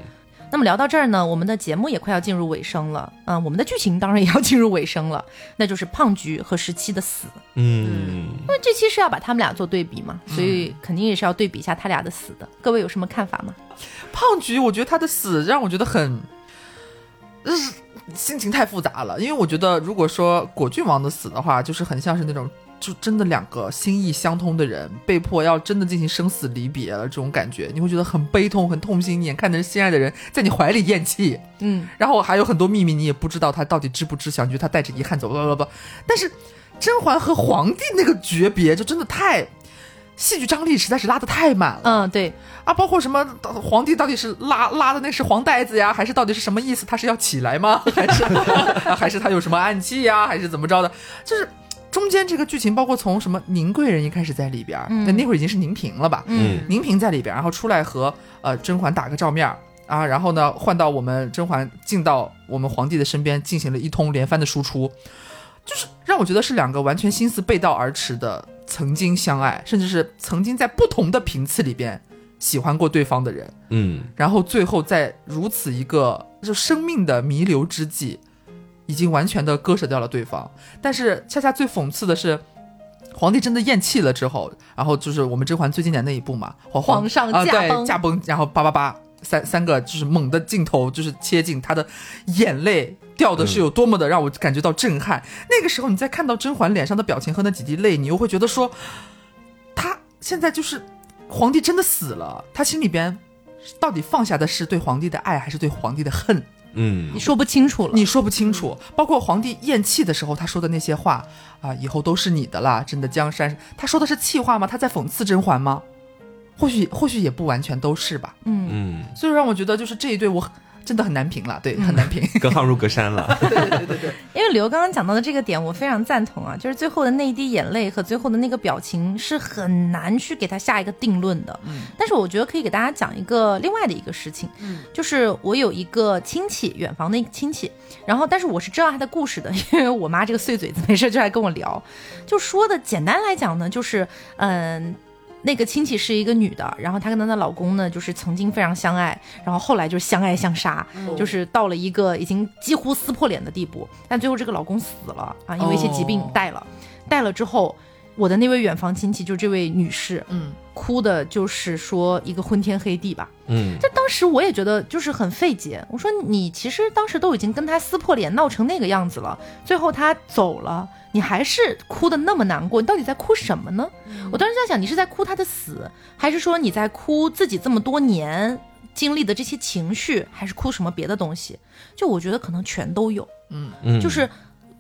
那么聊到这儿呢，我们的节目也快要进入尾声了，啊、我们的剧情当然也要进入尾声了，那就是胖菊和十七的死。嗯，因为这期是要把他们俩做对比嘛，所以肯定也是要对比一下他俩的死的。各位有什么看法吗？胖菊，我觉得他的死让我觉得很，就是心情太复杂了。因为我觉得，如果说果郡王的死的话，就是很像是那种。就真的两个心意相通的人被迫要真的进行生死离别了，这种感觉你会觉得很悲痛、很痛心。眼看着心爱的人在你怀里咽气，嗯，然后还有很多秘密，你也不知道他到底知不知晓，你觉得他带着遗憾走，不不不。但是甄嬛和皇帝那个诀别，就真的太戏剧张力实在是拉的太满了。嗯，对，啊，包括什么皇帝到底是拉拉的那是黄带子呀，还是到底是什么意思？他是要起来吗？还是 *laughs* 还是他有什么暗器呀？还是怎么着的？就是中间这个剧情，包括从什么宁贵人一开始在里边那、那会儿已经是宁嫔了吧？嗯。宁嫔在里边儿，然后出来和呃甄嬛打个照面啊，然后呢换到我们甄嬛进到我们皇帝的身边，进行了一通连番的输出，就是让我觉得是两个完全心思背道而驰的曾经相爱，甚至是曾经在不同的频次里边喜欢过对方的人，嗯。然后最后在如此一个就生命的弥留之际，已经完全的割舍掉了对方。但是恰恰最讽刺的是。皇帝真的咽气了之后，然后就是我们甄嬛最经典那一部嘛，皇皇上啊、驾崩对驾崩，然后叭叭叭三三个就是猛的镜头，就是切进他的眼泪掉的是有多么的让我感觉到震撼。那个时候你再看到甄嬛脸上的表情和那几滴泪，你又会觉得说，他现在就是皇帝真的死了，他心里边到底放下的是对皇帝的爱，还是对皇帝的恨？嗯你说不清楚了。你说不清楚。包括皇帝咽气的时候，他说的那些话啊，以后都是你的啦，真的江山。他说的是气话吗？他在讽刺甄嬛吗？或许或许也不完全都是吧。嗯，嗯，所以让我觉得就是这一对我真的很难评了，对，很难评。*laughs* 隔行如隔山了。*laughs* 对对对对对，因为刘刚刚讲到的这个点，我非常赞同啊，就是最后的那一滴眼泪和最后的那个表情是很难去给他下一个定论的。嗯但是我觉得可以给大家讲一个另外的一个事情，嗯就是我有一个亲戚，远房的一个亲戚，然后但是我是知道他的故事的，因为我妈这个碎嘴子没事就来跟我聊，就说的简单来讲呢，就是嗯。那个亲戚是一个女的，然后她跟她的老公呢，就是曾经非常相爱，然后后来就是相爱相杀，就是到了一个已经几乎撕破脸的地步。但最后这个老公死了啊，因为一些疾病哦带了，带了之后，我的那位远房亲戚，就这位女士，嗯，哭的就是说一个昏天黑地吧。嗯，这当时我也觉得就是很费解。我说你其实当时都已经跟他撕破脸，闹成那个样子了，最后他走了，你还是哭的那么难过，你到底在哭什么呢？我当时在想，你是在哭他的死，还是说你在哭自己这么多年经历的这些情绪，还是哭什么别的东西？就我觉得可能全都有。嗯就是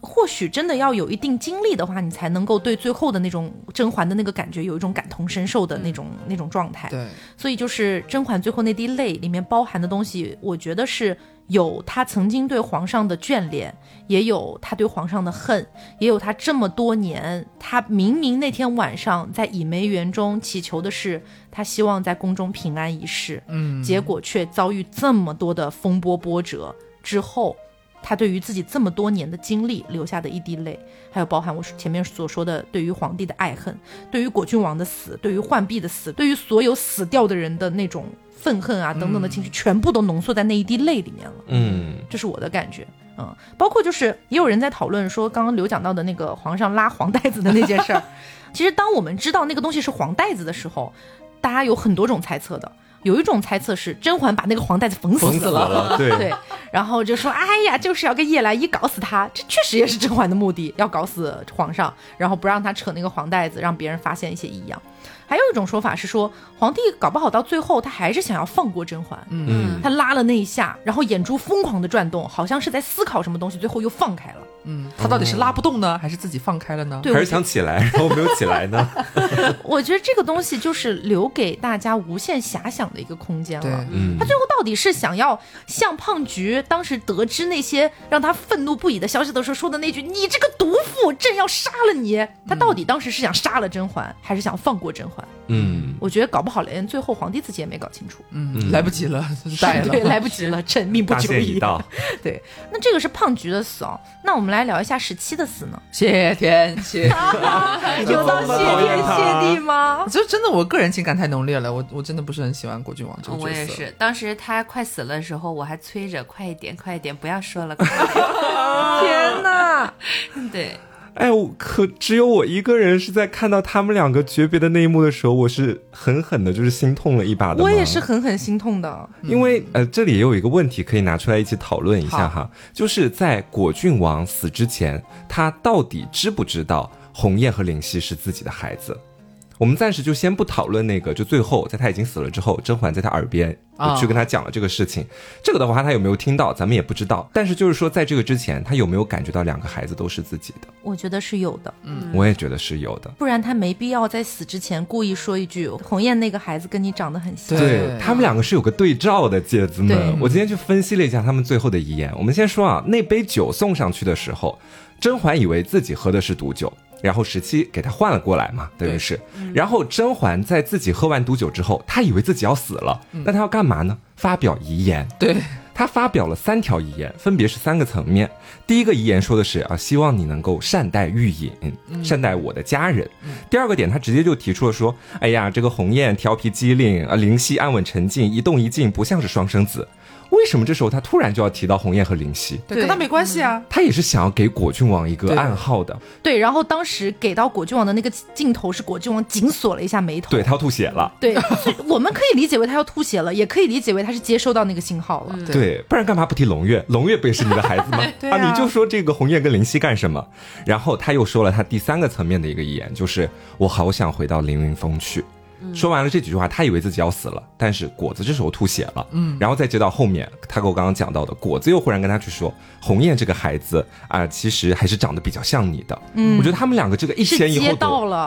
或许真的要有一定经历的话，你才能够对最后的那种甄嬛的那个感觉有一种感同身受的那种、那种状态。对，所以就是甄嬛最后那滴泪里面包含的东西，我觉得是有她曾经对皇上的眷恋，也有她对皇上的恨，也有她这么多年，她明明那天晚上在倚梅园中祈求的是，她希望在宫中平安一世，嗯，结果却遭遇这么多的风波波折之后，他对于自己这么多年的经历留下的一滴泪，还有包含我前面所说的对于皇帝的爱恨，对于果郡王的死，对于浣碧的死，对于所有死掉的人的那种愤恨啊等等的情绪，全部都浓缩在那一滴泪里面了。嗯这是我的感觉。嗯，包括就是也有人在讨论说，刚刚刘讲到的那个皇上拉黄袋子的那件事儿，其实当我们知道那个东西是黄袋子的时候，大家有很多种猜测的。有一种猜测是甄嬛把那个黄袋子缝死了，*laughs* 对对，然后就说，哎呀，就是要跟叶澜依搞死他，这确实也是甄嬛的目的，要搞死皇上，然后不让他扯那个黄袋子，让别人发现一些异样。还有一种说法是说，皇帝搞不好到最后他还是想要放过甄嬛，嗯他拉了那一下，然后眼珠疯狂的转动，好像是在思考什么东西，最后又放开了。嗯，他到底是拉不动呢，还是自己放开了呢？对，还是想起来，然后没有起来呢？*laughs* 我觉得这个东西就是留给大家无限遐想的一个空间了。嗯他最后到底是想要像胖菊当时得知那些让他愤怒不已的消息的时候说的那句“你这个毒妇，朕要杀了你”，他到底当时是想杀了甄嬛，还是想放过甄嬛？嗯我觉得搞不好连最后皇帝自己也没搞清楚。嗯，嗯来不及了，*laughs* 带了，对，来不及了，朕命不大久矣。到，*laughs* 对，那这个是胖菊的死哦。那我们来聊一下十七的死呢？*laughs* 谢天谢地。有到谢天谢地吗？就真的，我个人情感太浓烈了，我我真的不是很喜欢果郡王这个角色。我也是，当时他快死了的时候，我还催着快一点，快一点，不要说了，快一天哪！对，哎，我可只有我一个人是在看到他们两个诀别的那一幕的时候，我是狠狠的，就是心痛了一把的。我也是，狠狠心痛的。因为呃，这里也有一个问题可以拿出来一起讨论一下哈，就是在果郡王死之前，他到底知不知道红叶和灵犀是自己的孩子？我们暂时就先不讨论那个，就最后在他已经死了之后，甄嬛在他耳边啊去跟他讲了这个事情。这个的话，他有没有听到，咱们也不知道。但是就是说，在这个之前，他有没有感觉到两个孩子都是自己的？我觉得是有的，嗯我也觉得是有的。不然他没必要在死之前故意说一句“鸿雁那个孩子跟你长得很像”。对他们两个是有个对照的，姐子对们。我今天去分析了一下他们最后的遗言。我们先说啊，那杯酒送上去的时候，甄嬛以为自己喝的是毒酒，然后十七给他换了过来嘛，等于是。然后甄嬛在自己喝完毒酒之后，她以为自己要死了，那她要干嘛呢？发表遗言。对，她发表了三条遗言，分别是三个层面。第一个遗言说的是啊，希望你能够善待玉隐，善待我的家人。第二个点，她直接就提出了说，哎呀，这个鸿雁调皮机灵，啊，灵犀安稳沉静，一动一静不像是双生子。为什么这时候他突然就要提到鸿雁和灵犀？对，跟他没关系啊。他也是想要给果郡王一个暗号的，对，然后当时给到果郡王的那个镜头是果郡王紧锁了一下眉头。对他要吐血了。对，我们可以理解为他要吐血了，也可以理解为他是接收到那个信号了。对对，不然干嘛不提龙月？龙月不也是你的 *laughs* 孩子吗？对啊你就说这个鸿雁跟灵犀干什么？然后他又说了他第三个层面的一个遗言，就是我好想回到凌云峰去。说完了这几句话，他以为自己要死了，但是果子这时候吐血了，嗯，然后再接到后面，他跟我刚刚讲到的，果子又忽然跟他去说，红艳这个孩子啊、其实还是长得比较像你的，嗯，我觉得他们两个这个一前一后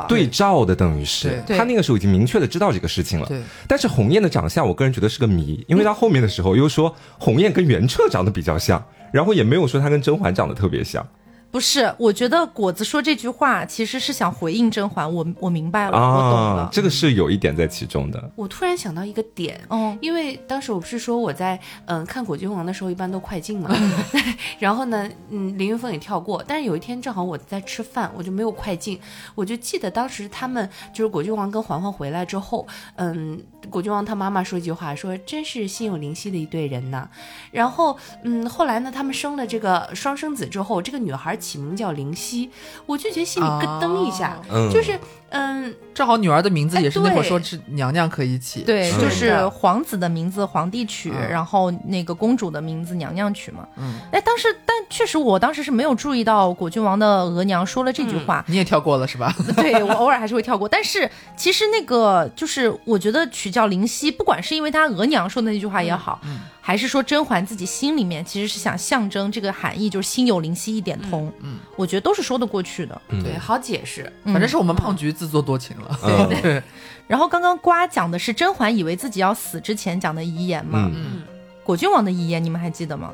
对照的，等于是。对。他那个时候已经明确的知道这个事情了，对。但是红艳的长相，我个人觉得是个谜，因为到后面的时候又说红艳跟袁彻长得比较像，然后也没有说他跟甄嬛长得特别像不是，我觉得果子说这句话其实是想回应甄嬛。我我明白了，我懂了。啊，这个是有一点在其中的。我突然想到一个点，哦，因为当时我不是说我在嗯、看果郡王的时候一般都快进嘛，*laughs* 然后呢，嗯，林云峰也跳过，但是有一天正好我在吃饭，我就没有快进，我就记得当时他们就是果郡王跟嬛嬛回来之后，嗯，果郡王他妈妈说一句话，说真是心有灵犀的一对人呐。然后，嗯，后来呢，他们生了这个双生子之后，这个女孩起名叫灵犀，我就觉得心里咯噔一下，嗯就是，嗯，正好女儿的名字也是那会儿说是娘娘可以起，对，就是皇子的名字皇帝取，嗯。然后那个公主的名字娘娘取嘛。嗯，哎，当时但确实我当时是没有注意到果郡王的额娘说了这句话，你也跳过了是吧？*laughs* 对我偶尔还是会跳过。但是其实那个就是我觉得取叫灵犀，不管是因为他额娘说的那句话也好，还是说甄嬛自己心里面其实是想象征这个含义，就是心有灵犀一点通，嗯我觉得都是说得过去的。嗯对，好解释。反正是我们胖菊自作多情了。*laughs* 对对，然后刚刚瓜讲的是甄嬛以为自己要死之前讲的遗言嘛，嗯嗯，果郡王的遗言你们还记得吗？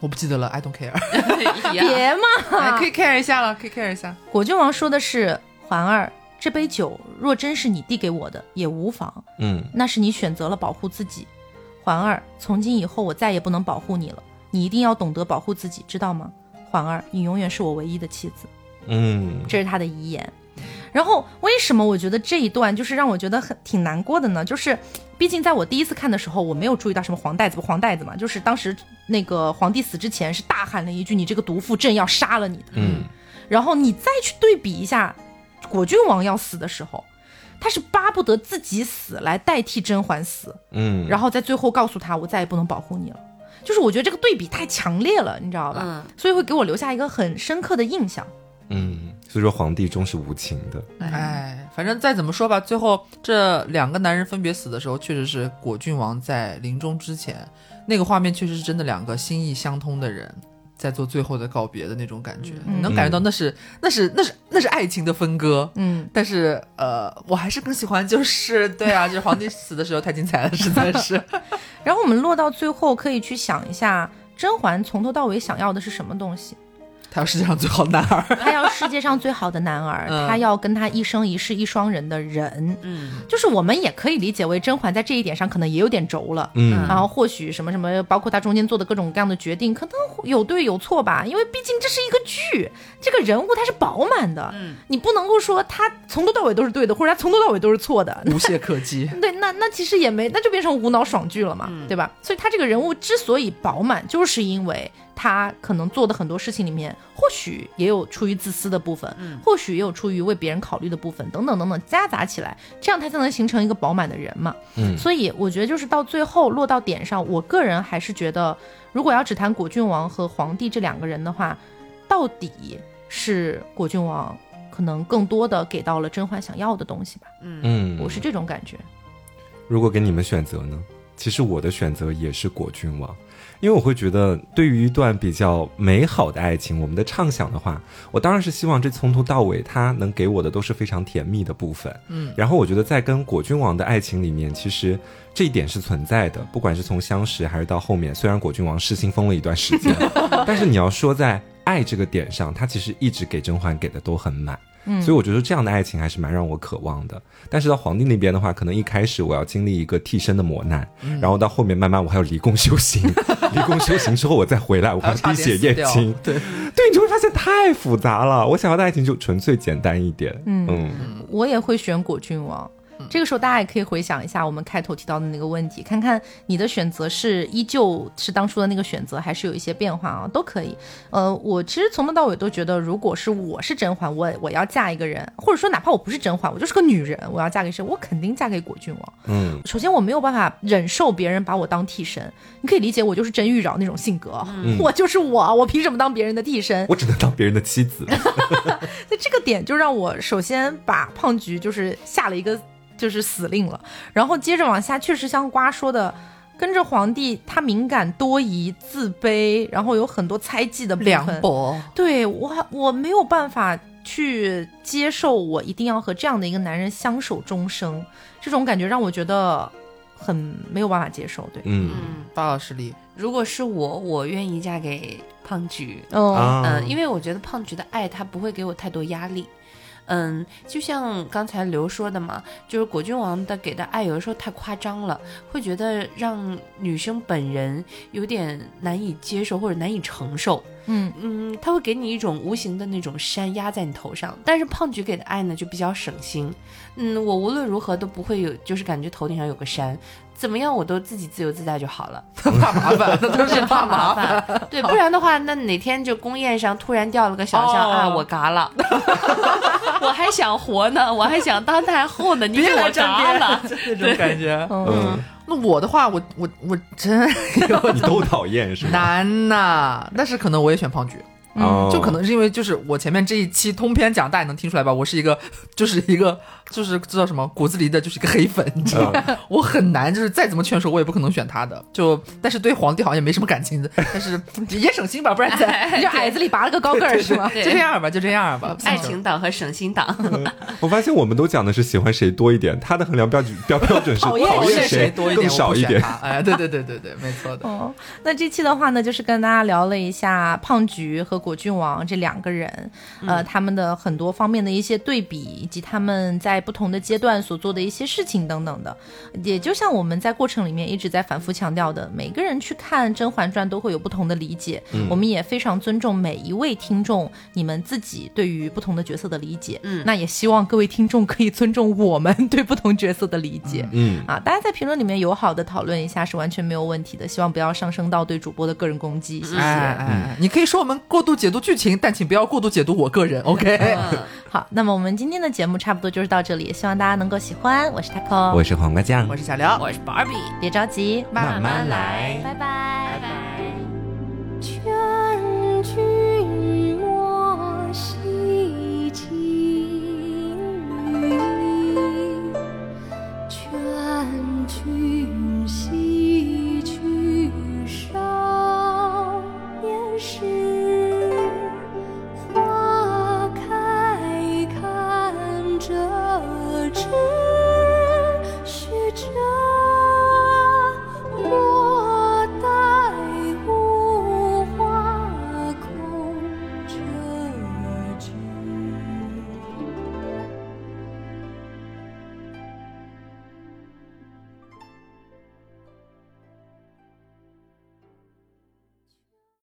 我不记得了，I don't care。*laughs* 别嘛，哎可以 care 一下了，可以 care 一下。果郡王说的是：“嬛儿，这杯酒若真是你递给我的，也无妨，嗯那是你选择了保护自己。嬛儿，从今以后我再也不能保护你了，你一定要懂得保护自己，知道吗？环儿，你永远是我唯一的妻子。”嗯这是他的遗言。然后为什么我觉得这一段就是让我觉得很挺难过的呢？就是，毕竟在我第一次看的时候，我没有注意到什么黄带子不黄带子嘛，就是当时那个皇帝死之前是大喊了一句：“你这个毒妇，朕要杀了你的。”嗯然后你再去对比一下，果郡王要死的时候，他是巴不得自己死来代替甄嬛死，嗯，然后在最后告诉他我再也不能保护你了。就是我觉得这个对比太强烈了，你知道吧？嗯所以会给我留下一个很深刻的印象。嗯，所以说皇帝终是无情的。哎，反正再怎么说吧，最后这两个男人分别死的时候，确实是果郡王在临终之前，那个画面确实是真的两个心意相通的人。在做最后的告别的那种感觉，嗯你能感觉到那是那是那是那是爱情的分割，嗯，但是呃，我还是更喜欢就是对啊，就是皇帝死的时候太精彩了，实在是。*laughs* 然后我们落到最后，可以去想一下，甄嬛从头到尾想要的是什么东西？他要世界上最好的男儿，*laughs* 他要世界上最好的男儿，嗯她要跟他一生一世一双人的人。嗯就是我们也可以理解为甄嬛在这一点上可能也有点轴了。嗯然后或许什么什么，包括他中间做的各种各样的决定，可能有对有错吧，因为毕竟这是一个剧，这个人物他是饱满的，嗯你不能够说他从头到尾都是对的，或者他从头到尾都是错的。无懈可击。*laughs* 对，那那其实也没，那就变成无脑爽剧了嘛，对吧？所以他这个人物之所以饱满，就是因为他可能做的很多事情里面，或许也有出于自私的部分，或许也有出于为别人考虑的部分，等等等等，夹杂起来，这样他才能形成一个饱满的人嘛。嗯所以我觉得就是到最后落到点上，我个人还是觉得，如果要只谈果郡王和皇帝这两个人的话，到底是果郡王可能更多的给到了甄嬛想要的东西吧，嗯，我是这种感觉。如果给你们选择呢？其实我的选择也是果郡王，因为我会觉得，对于一段比较美好的爱情，我们的畅想的话，我当然是希望这从头到尾，他能给我的都是非常甜蜜的部分。嗯，然后我觉得在跟果郡王的爱情里面，其实这一点是存在的，不管是从相识还是到后面，虽然果郡王失心疯了一段时间，*laughs* 但是你要说在爱这个点上，他其实一直给甄嬛给的都很满。嗯。所以我觉得这样的爱情还是蛮让我渴望的。但是到皇帝那边的话，可能一开始我要经历一个替身的磨难，嗯。然后到后面慢慢我还要离宫修行，*laughs* 离宫修行之后我再回来，我还要滴血验亲，对，对，你就会发现太复杂了。我想要的爱情就纯粹简单一点，嗯。嗯。我也会选果郡王。这个时候，大家也可以回想一下我们开头提到的那个问题，看看你的选择是依旧是当初的那个选择，还是有一些变化啊，都可以。呃，我其实从头到尾都觉得，如果是我是甄嬛，我我要嫁一个人，或者说哪怕我不是甄嬛，我就是个女人，我要嫁给谁，我肯定嫁给果郡王。嗯首先，我没有办法忍受别人把我当替身，你可以理解我就是甄玉娆那种性格，我就是我，我凭什么当别人的替身？我只能当别人的妻子。*laughs* 那这个点就让我首先把胖菊就是下了一个就是死令了，然后接着往下，确实像瓜说的，跟着皇帝他敏感多疑、自卑，然后有很多猜忌的部凉。薄。对我我没有办法去接受，我一定要和这样的一个男人相守终生，这种感觉让我觉得很没有办法接受。对，嗯嗯，八老师里，如果是我，我愿意嫁给胖菊。嗯啊嗯，因为我觉得胖菊的爱他不会给我太多压力。嗯，就像刚才刘说的嘛，就是果郡王的给的爱有的时候太夸张了，会觉得让女生本人有点难以接受或者难以承受。嗯嗯，他会给你一种无形的那种山压在你头上，但是胖菊给的爱呢就比较省心。嗯，我无论如何都不会有，就是感觉头顶上有个山，怎么样我都自己自由自在就好了。*laughs* 怕麻烦，那都是怕麻烦。对，不然的话，那哪天就宫宴上突然掉了个小象、哦啊，我嘎了，*laughs* 我还想活呢，我还想当太后呢，你给我嘎了，*laughs* 这种感觉。嗯，那我的话，我我我真你都讨厌是吗？难呐，但是可能我也选胖菊。嗯就可能是因为就是我前面这一期通篇讲，大家能听出来吧？我是一个，就是一个，就是知道什么骨子里的就是一个黑粉，你知道吗？我很难，就是再怎么劝说，我也不可能选他的。就但是对皇帝好像也没什么感情的，但是也省心吧，不然在你就矮子里拔了个高个儿是吗？就这样吧，就这样吧。爱情党和省心党，我发现我们都讲的是喜欢谁多一点，他的衡量标准标标准是讨厌谁多一点，更少一点。哎，对对对对对，没错的。哦，那这期的话呢，就是跟大家聊了一下胖菊和果郡王这两个人，呃，他们的很多方面的一些对比，以及他们在不同的阶段所做的一些事情等等的。也就像我们在过程里面一直在反复强调的，每个人去看《甄嬛传》都会有不同的理解。我们也非常尊重每一位听众你们自己对于不同的角色的理解。嗯那也希望各位听众可以尊重我们对不同角色的理解。嗯，啊，大家在评论里面友好的讨论一下是完全没有问题的，希望不要上升到对主播的个人攻击，谢谢。哎哎哎，你可以说我们过度解读剧情，但请不要过度解读我个人，OK？嗯好，那么我们今天的节目差不多就是到这这里希望大家能够喜欢。我是 taco 我是黄瓜酱。我是小刘。我是 barbie 别着急慢慢来。拜拜拜。拜劝君莫惜金劝君惜取少年时痴